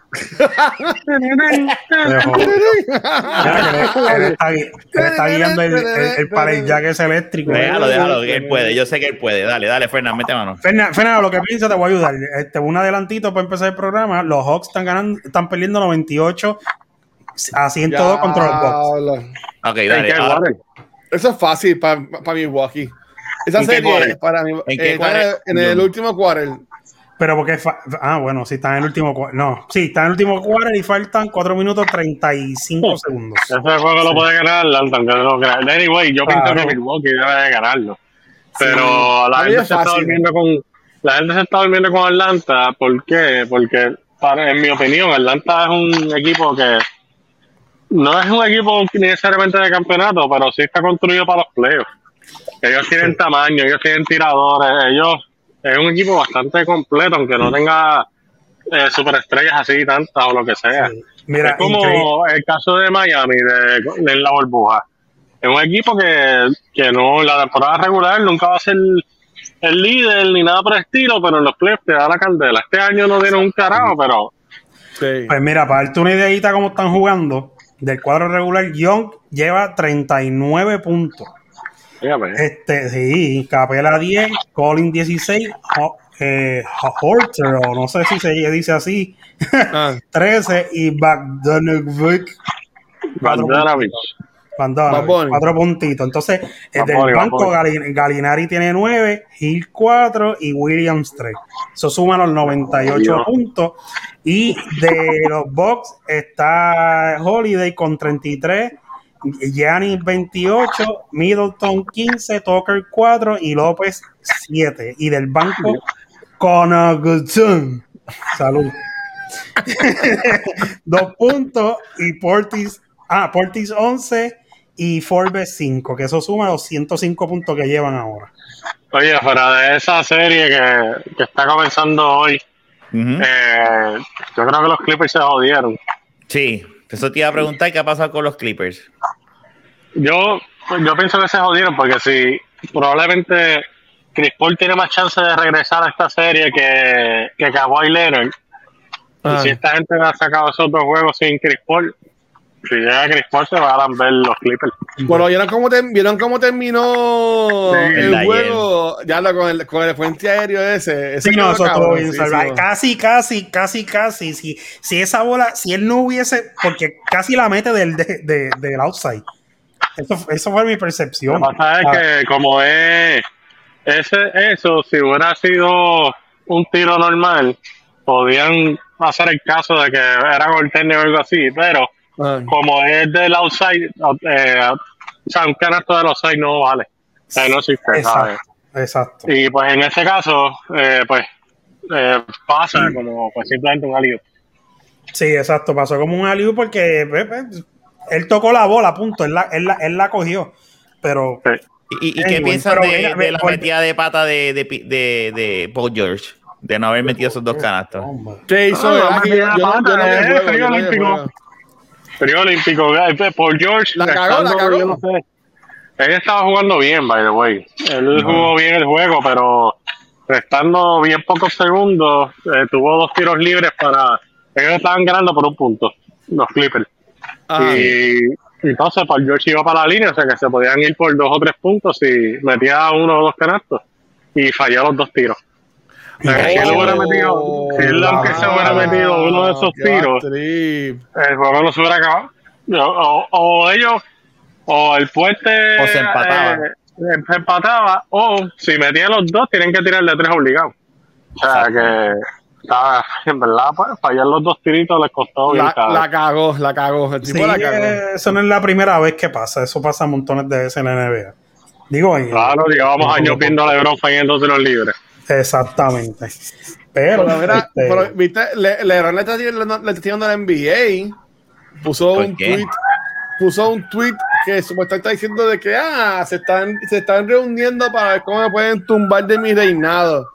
S5: está, guiando el, el, el jack es eléctrico.
S2: Déjalo, déjalo, él puede. Yo sé que él puede. Dale, dale, Fernando, mete mano.
S5: Fernando, lo que piensa te voy a ayudar. Este, un adelantito para empezar el programa. Los Hawks están ganando, están perdiendo 98 así en todo contra los Bucks.
S2: Ok, dale.
S3: Eso es fácil para Milwaukee. Esa serie para mí. ¿En, qué eh, en el último quarter
S5: pero porque. Ah, bueno, si está en el último. No, sí, está en el último quarter y faltan 4 minutos 35 segundos.
S4: Ese juego lo puede ganar Atlanta, aunque no lo Anyway, yo pienso que Milwaukee debe de ganarlo. Pero la, gente se está durmiendo con, la gente se está durmiendo con Atlanta. ¿Por qué? Porque, para, en mi opinión, Atlanta es un equipo que. No es un equipo necesariamente de campeonato, pero sí está construido para los playoffs. Ellos tienen tamaño, ellos tienen tiradores, ellos es un equipo bastante completo, aunque no tenga eh, superestrellas así tantas o lo que sea. Mira, es como el caso de Miami, de, la burbuja. Es un equipo que, que no, en la temporada regular nunca va a ser el líder ni nada por el estilo, pero en los playoffs te da la candela. Este año no tiene un carajo, pero.
S5: Pues mira, para darte una ideita cómo están jugando, del cuadro regular, Young lleva 39 puntos. Este, sí, Capela 10, Colin 16, eh, Horter, o no sé si se dice así, 13 ah. y Bogdanovic. cuatro puntitos. Entonces, el del banco Galinari tiene nueve, Hill cuatro y Williams tres. Eso suma los 98 puntos. Y de los Bucks está Holiday con 33. Giannis 28, Middleton 15, Tucker 4 y López 7. Y del banco, Conaguton. Salud. Dos puntos y Portis, ah, Portis 11 y Forbes 5, que eso suma los 105 puntos que llevan ahora.
S4: Oye, fuera de esa serie que, está comenzando hoy, eh, yo creo que los Clippers se jodieron.
S2: Sí, eso te iba a preguntar qué ha pasado con los Clippers.
S4: Yo, yo pienso que se jodieron porque si probablemente Chris Paul tiene más chance de regresar a esta serie que, que Kawhi Leonard. Y ah. si esta gente ha sacado esos dos juegos sin Chris Paul, si llega Chris Paul se van a ver los Clippers.
S3: Bueno, ¿vieron cómo, ¿vieron cómo terminó el juego? Ya lo, con, el, con el puente aéreo ese. ese
S5: sí, no, Casi, casi, casi, casi. Si, si esa bola, si él no hubiese, porque casi la mete del, de, del outside. Eso, eso fue mi percepción.
S4: Lo que pasa es ah. que como es ese, eso, si hubiera sido un tiro normal, podían hacer el caso de que era golterne o algo así, pero como es del outside, eh, o sea, un canasto del outside no vale. O sea, no existe,
S5: exacto,
S4: Y pues en ese caso, eh, pues eh, pasa como pues, simplemente un aliu.
S5: Sí, exacto, pasó como un aliu porque pues, pues, él tocó la bola, punto, él la, él la, él la cogió. Pero
S2: ¿Y, qué piensan de, la metida de pata de, de, de, de Paul George? De no haber metido esos dos canastos.
S3: ¿Qué hizo?
S4: Frío olímpico. Olímpico. Paul George.
S3: La cagó, la cagó.
S4: no sé. Él estaba jugando bien, by the way. Él jugó bien el juego, pero restando bien pocos segundos, eh, tuvo dos tiros libres para. Ellos estaban ganando por un punto, los Clippers. Y entonces, Paul George iba para la línea, o sea que se podían ir por dos o tres puntos si metía uno o dos canastos y falló los dos tiros. Él hubiera metido, si él aunque se hubiera metido uno de esos tiros, el juego no se hubiera acabado. O, o ellos, o el puente
S2: o se empataba.
S4: Eh, empataba, o si metían los dos, tienen que tirar de tres obligados. O sea que en verdad, pues, fallar los dos tiritos les costó
S3: la, la cagó, la cagó. El tipo la cagó.
S5: Eh, eso no es la primera vez que pasa. Eso pasa montones de veces en la NBA. Digo,
S4: claro, llevamos años viendo a LeBron fallando los libres.
S5: Exactamente. Pero,
S3: este... viste, Le, LeBron le está, tirando la NBA. Puso un tweet. Puso un tweet que supuestamente está diciendo de que ah, se están, se están reuniendo para ver cómo me pueden tumbar de mi reinado.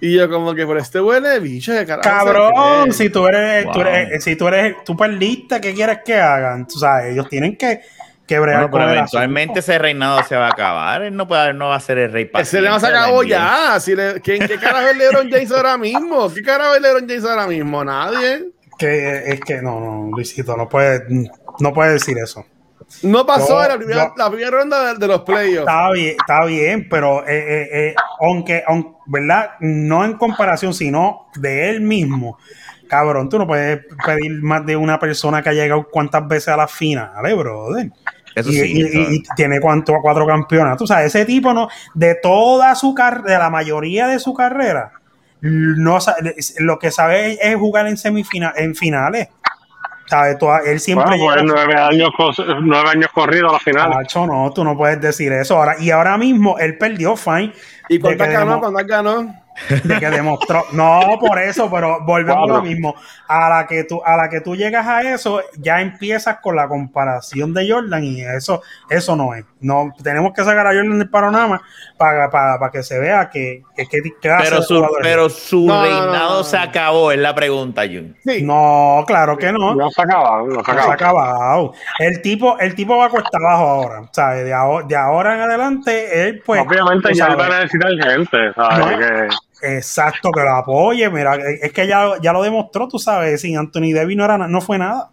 S3: Y yo como que por este huele bicho de
S5: carajo. Cabrón, si tú eres, tú eres, si tú eres, tú perdiste, ¿qué quieres que hagan? Tú sabes, ellos tienen que, que bregar
S2: bueno, pero eventualmente ese reinado se va a acabar. Él no, puede, no va a ser el rey
S3: para Ese le se acabó ya. Si le, ¿quién, ¿Qué carajo es LeBron James ahora mismo? ¿Qué carajo es LeBron James ahora mismo? Nadie.
S5: Que es que no, no, Luisito, no puede, no puede decir eso.
S3: No pasó en la primera, la primera ronda de, los playoffs.
S5: Está bien, está bien, pero eh, eh, eh, aunque, ¿verdad? No en comparación, sino de él mismo. Cabrón, tú no puedes pedir más de una persona que ha llegado cuántas veces a la finales, brother. Eso y, sí, y, tiene cuánto, cuatro campeonatos. O sea, ese tipo no, de toda su carrera, de la mayoría de su carrera, no lo que sabe es jugar en semifinales, en finales él siempre
S4: pues, nueve años, nueve años corrido a la final.
S5: no, tú no puedes decir eso. Ahora, y ahora mismo él perdió, fine.
S3: ¿Y cuántas ganó? ¿Cuántas ganó?
S5: de que demostró. No, por eso, pero volvemos a lo mismo. A la que tú, a la que tú llegas a eso, ya empiezas con la comparación de Jordan y eso, eso no es. No, tenemos que sacar a Jordan del panorama para, para, que se vea que, que,
S2: pero, su, pero su reinado se acabó, es la pregunta, Jun.
S5: No, claro que no.
S4: No se ha acabado, no se ha
S5: acabado. El tipo, el tipo va a cuesta abajo ahora. ¿sabes? De, ahora, de ahora en adelante, él pues.
S4: Obviamente ya va a necesitar gente, ¿sabes? Que
S5: Exacto, que lo apoye. Mira, es que ya, ya lo demostró, tú sabes. Sin Anthony Davis no, era, no fue nada.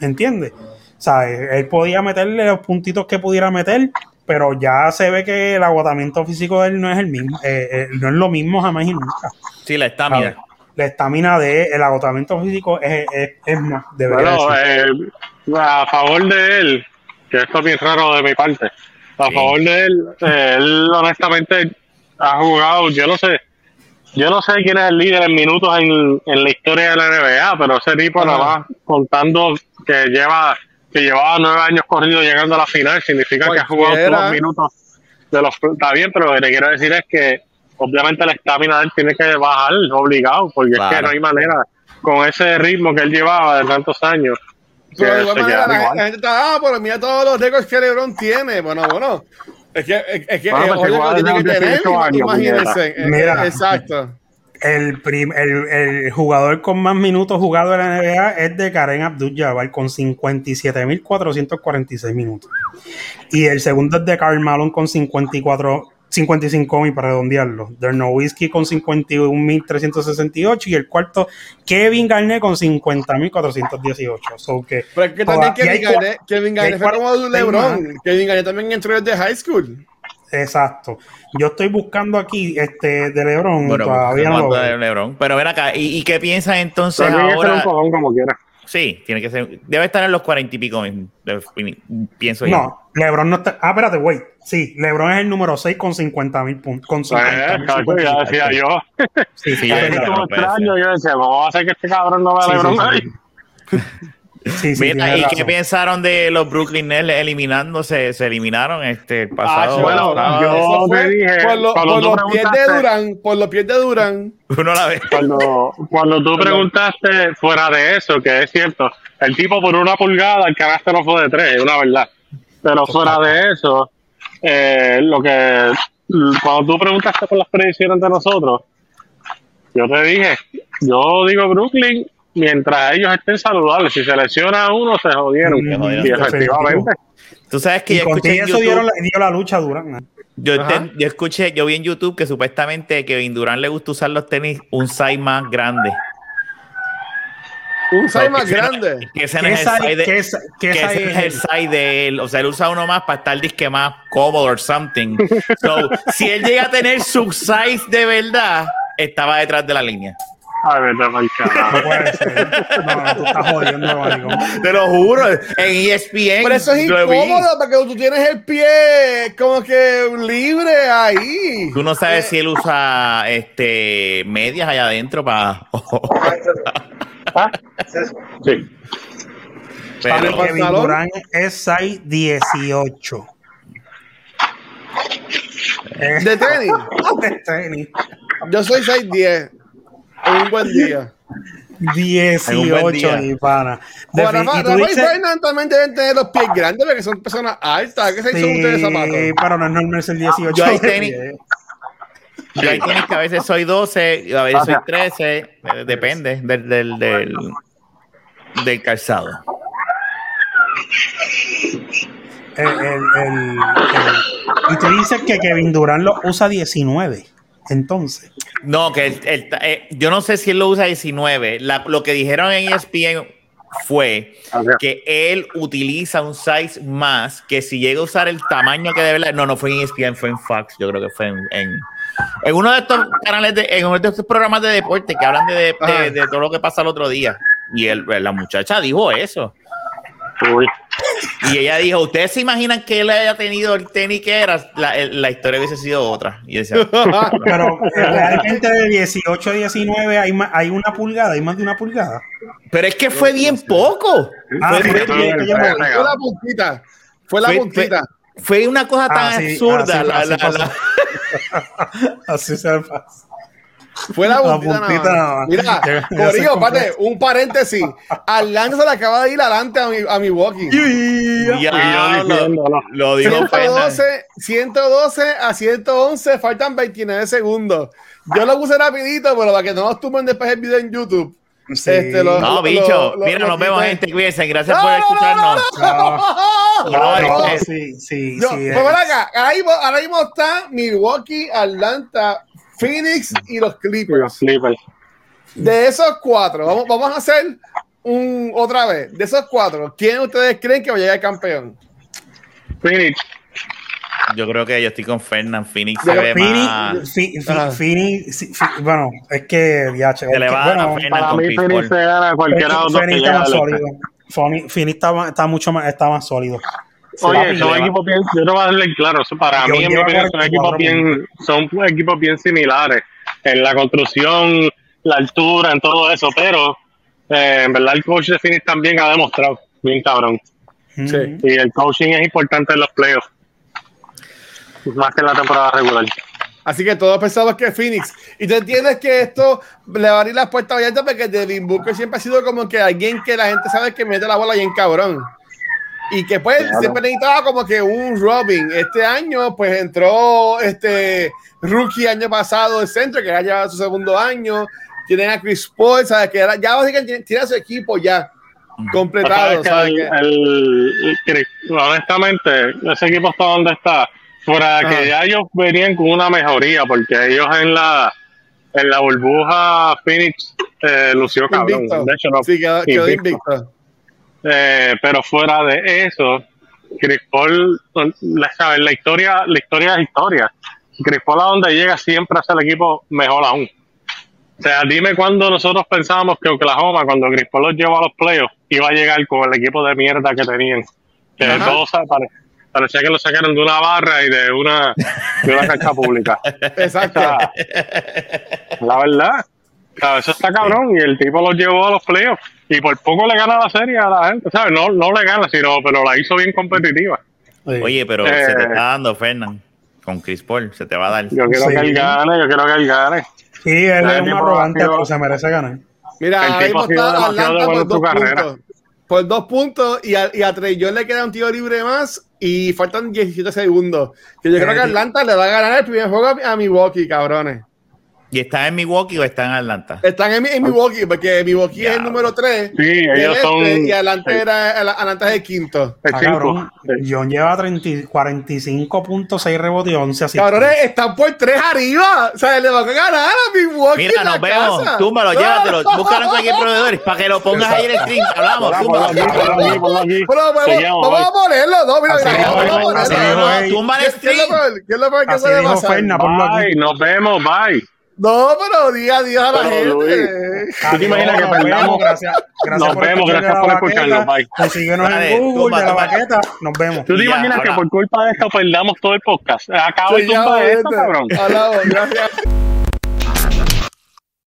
S5: ¿Entiendes? ¿Sabes? Él podía meterle los puntitos que pudiera meter, pero ya se ve que el agotamiento físico de él no es el mismo. Eh, eh, no es lo mismo jamás y nunca.
S2: Sí, la estamina.
S5: La estamina de el agotamiento físico es, es, más, de verdad.
S4: Bueno, eh, a favor de él, que esto es bien raro de mi parte. A favor de él, él honestamente ha jugado, yo no sé, yo no sé quién es el líder en minutos en, en la historia de la NBA, pero ese tipo nada más contando que lleva que llevaba nueve años corrido llegando a la final, significa que ha jugado todos los minutos de los está bien, pero lo que te quiero decir es que obviamente la estamina de él tiene que bajar obligado, porque es que no hay manera con ese ritmo que él llevaba de tantos años.
S3: Pero de igual manera, la, gente está, ah, pero mira todos los récords que LeBron tiene. Bueno, bueno. Es que, es, que, bueno,
S4: es, tiene que tener,
S3: imagínense. Mira, exacto.
S5: El, prim, el, el, jugador con más minutos jugados en la NBA es de Karen Abdul-Jabbar con 57.446 minutos. Y el segundo es de Karl Malone con 54 55 mil para redondearlo. Whiskey con 51.368 y el cuarto Kevin Garnett con 50.418. So que
S3: Pero es que también Kevin Garnett, Kevin Garnett fue como LeBron. Kevin Garnett también entró desde high school.
S5: Exacto. Yo estoy buscando aquí este de LeBron. todavía no
S2: de LeBron. Pero ven acá, ¿y, y qué piensas entonces ahora?
S4: Un cojón como quiera.
S2: Sí, tiene que ser. Debe estar en los cuarenta y pico, pienso yo.
S5: No, LeBron no está. Ah, espérate, güey. Sí, LeBron es el número 6 con 50 mil puntos. Con 50,
S4: eh, ya decía yo. Sí, sí, ya extraño. Yo decía, ¿cómo va a ser que este cabrón no vea a LeBron ahí?
S2: Sí, sí, Mira, ¿y qué pensaron de los Brooklyn Nets eliminándose? Se eliminaron este el pasado.
S3: Ah, bueno, yo te dije, por, lo, por los pies de Durán, por los pies de Durán.
S2: Uno la ve.
S4: Cuando, cuando tú preguntaste fuera de eso, que es cierto, el tipo por una pulgada, el canasto no fue de tres, es una verdad. Pero fuera de eso, eh, lo que cuando tú preguntaste por las predicciones de nosotros, yo te dije, yo digo Brooklyn mientras ellos estén saludables. Si se lesiona uno, se jodieron. y efectivamente.
S2: Tú sabes que
S5: y escuché eso dieron la, dio la lucha Durán.
S2: Yo, yo, escuché, yo vi en YouTube que supuestamente Kevin Durán le gusta usar los tenis un size más grande.
S3: Un size más grande.
S2: Que ese es el size de, que es el size de él. O sea, él usa uno más para estar disque más cómodo or something. So, si él llega a tener su size de verdad, estaba detrás de la línea.
S4: Ay, vete mal No puede ser.
S5: No, tú estás jodiendo, maricón.
S2: Te lo juro. En ESPN.
S3: Pero eso es incómodo porque tú tienes el pie como que libre ahí.
S2: Tú no sabes eh. si él usa este medias allá adentro para.
S4: sí.
S5: Pero Kevin Durant es 6 18.
S3: ¿De tenis?
S5: De tenis.
S3: Yo soy 6 10 un buen día.
S5: 18, mi pana.
S3: Bueno, Rafa, y Fernan también deben tener los pies grandes porque son personas altas. ¿Qué se hizo ustedes zapatos?
S5: pero no es normal ser 18.
S2: Yo hay tenis, yo hay tenis que a veces soy 12 y a veces soy 13. Eh, depende del, del, del, del calzado.
S5: El, el, el, y tú dices que Kevin Durant lo usa 19 entonces.
S2: No, que el, eh, yo no sé si él lo usa 19. lo que dijeron en ESPN fue que él utiliza un size más que si llega a usar el tamaño que debe. No, no fue en ESPN, fue en Fox. Yo creo que fue en, en, uno de estos canales, de, en uno de estos programas de deporte que hablan de, de, todo lo que pasa el otro día. Y él, la muchacha dijo eso. Y ella dijo, ¿ustedes se imaginan que él haya tenido el tenis que era? La, la historia hubiese sido otra. Y decía,
S5: Pero realmente de 18 a 19 hay, hay una pulgada, hay más de una pulgada.
S2: Pero es que fue bien poco.
S3: Ah, fue, la puntita. Fue la puntita.
S2: Fue, una cosa tan ah, absurda.
S5: Así se pasa.
S3: Fue la puntita, Mira, Corillo, pate, un paréntesis. Atlanta se le acaba de ir adelante a, mi, a Milwaukee.
S2: Ya, lo, digo
S3: 112, 112 a 111, faltan 29 segundos. Yo lo puse rapidito, pero para que no nos tumben después el video en YouTube.
S2: Sí. Este, lo, no, bicho, mira, nos vemos, gente. Cuídense, gracias por escucharnos.
S3: No, sí, sí, sí. Pues acá, ahora mismo está Milwaukee, Atlanta, Phoenix y los Clippers. De esos cuatro, vamos, vamos a hacer un otra vez. De esos cuatro, ¿quién ustedes creen que va a llegar campeón?
S4: Phoenix.
S2: Yo creo que yo estoy con Fernand. Phoenix se ve
S5: más... Phoenix, bueno, es que ya,
S2: che, le va
S4: bueno, a para mí Phoenix se gana cualquiera otro
S5: Phoenix está más sólido. Phoenix está, está, mucho más, está más sólido.
S4: Oye, son equipos bien, yo no voy a darle claro, para mí, en mi opinión, son equipos bien, son equipos bien similares en la construcción, la altura, en todo eso, pero eh, en verdad el coach de Phoenix también ha demostrado, bien cabrón. Sí. Y el coaching es importante en los playoffs, más que en la temporada regular.
S3: Así que todos pensamos que Phoenix. Y tú entiendes que esto le va a abrir las puertas abiertas porque Devin Booker siempre ha sido como que alguien que la gente sabe que mete la bola bien cabrón. Y que pues siempre necesitaba como que un Robin. Este año pues entró este rookie año pasado el centro que ya lleva su segundo año. Tienen a Chris Paul, ¿sabes? Que ya básicamente tiene a su equipo ya completado.
S4: honestamente, ese equipo está donde está Fuera que ya ellos venían con una mejoría, porque ellos en la en la burbuja Phoenix eh, lució cabrón. De hecho, no,
S3: sí, quedó, invicto.
S4: Eh, pero fuera de eso, Chris Paul, la, la historia, la historia es historia. Chris Paul a donde llega siempre hace el equipo mejor aún. O sea, dime cuándo nosotros pensábamos que Oklahoma, cuando Chris Paul los llevó a los playoffs, iba a llegar con el equipo de mierda que tenían. Que todos, parecía que lo sacaron de una barra y de una, de una cancha pública.
S3: Exacto.
S4: la verdad. eso está cabrón. Y el tipo lo llevó a los playoffs. Y por poco le gana la serie a la gente. ¿sabes? No, no le gana, sino, pero la hizo bien competitiva.
S2: Oye, pero se te eh, está dando, Fernán. Con Chris Paul, se te va a dar.
S4: Yo quiero que él gane, yo quiero que él gane.
S5: Sí, él es un arrogante, pero se merece ganar.
S3: Mira, el tipo demasiado bueno en su carrera. Puntos por dos puntos y a, y a Trey le queda un tiro libre más y faltan 17 segundos. Que yo creo que Atlanta le va a ganar el primer juego a, a Milwaukee, cabrones.
S2: ¿Y están en Milwaukee o están en Atlanta?
S3: Están en, en Milwaukee, porque Milwaukee es el número 3.
S4: Sí, ellos este, son.
S3: Y Atlanta, era, Atlanta es el quinto.
S5: El ah, cabrón, John lleva 45.6 rebotes y 11 así.
S3: Cabrones, están por 3 arriba. O sea, le van a ganar a Milwaukee.
S2: Mira, nos vemos. Casa. Túmbalo, no. llévatelo. Búscalo en cualquier proveedor para que lo pongas ahí en el stream. Hablamos.
S3: Vamos a ponerlo. No, mira, vamos a ponerlo.
S2: Tumba el stream.
S3: ¿Qué es lo que puede pasar?
S4: Nos vemos, bye.
S3: No, pero diga adiós a la gente.
S4: ¿Tú te imaginas que perdamos? Gracias, gracias nos por vemos, gracias por escucharnos. Bye.
S5: Consíguenos en Google de la baqueta. Nos vemos.
S4: ¿Tú te imaginas que por culpa de esto perdamos todo el podcast? Acabo de tumba de esto, cabrón.
S3: Hablamos, gracias.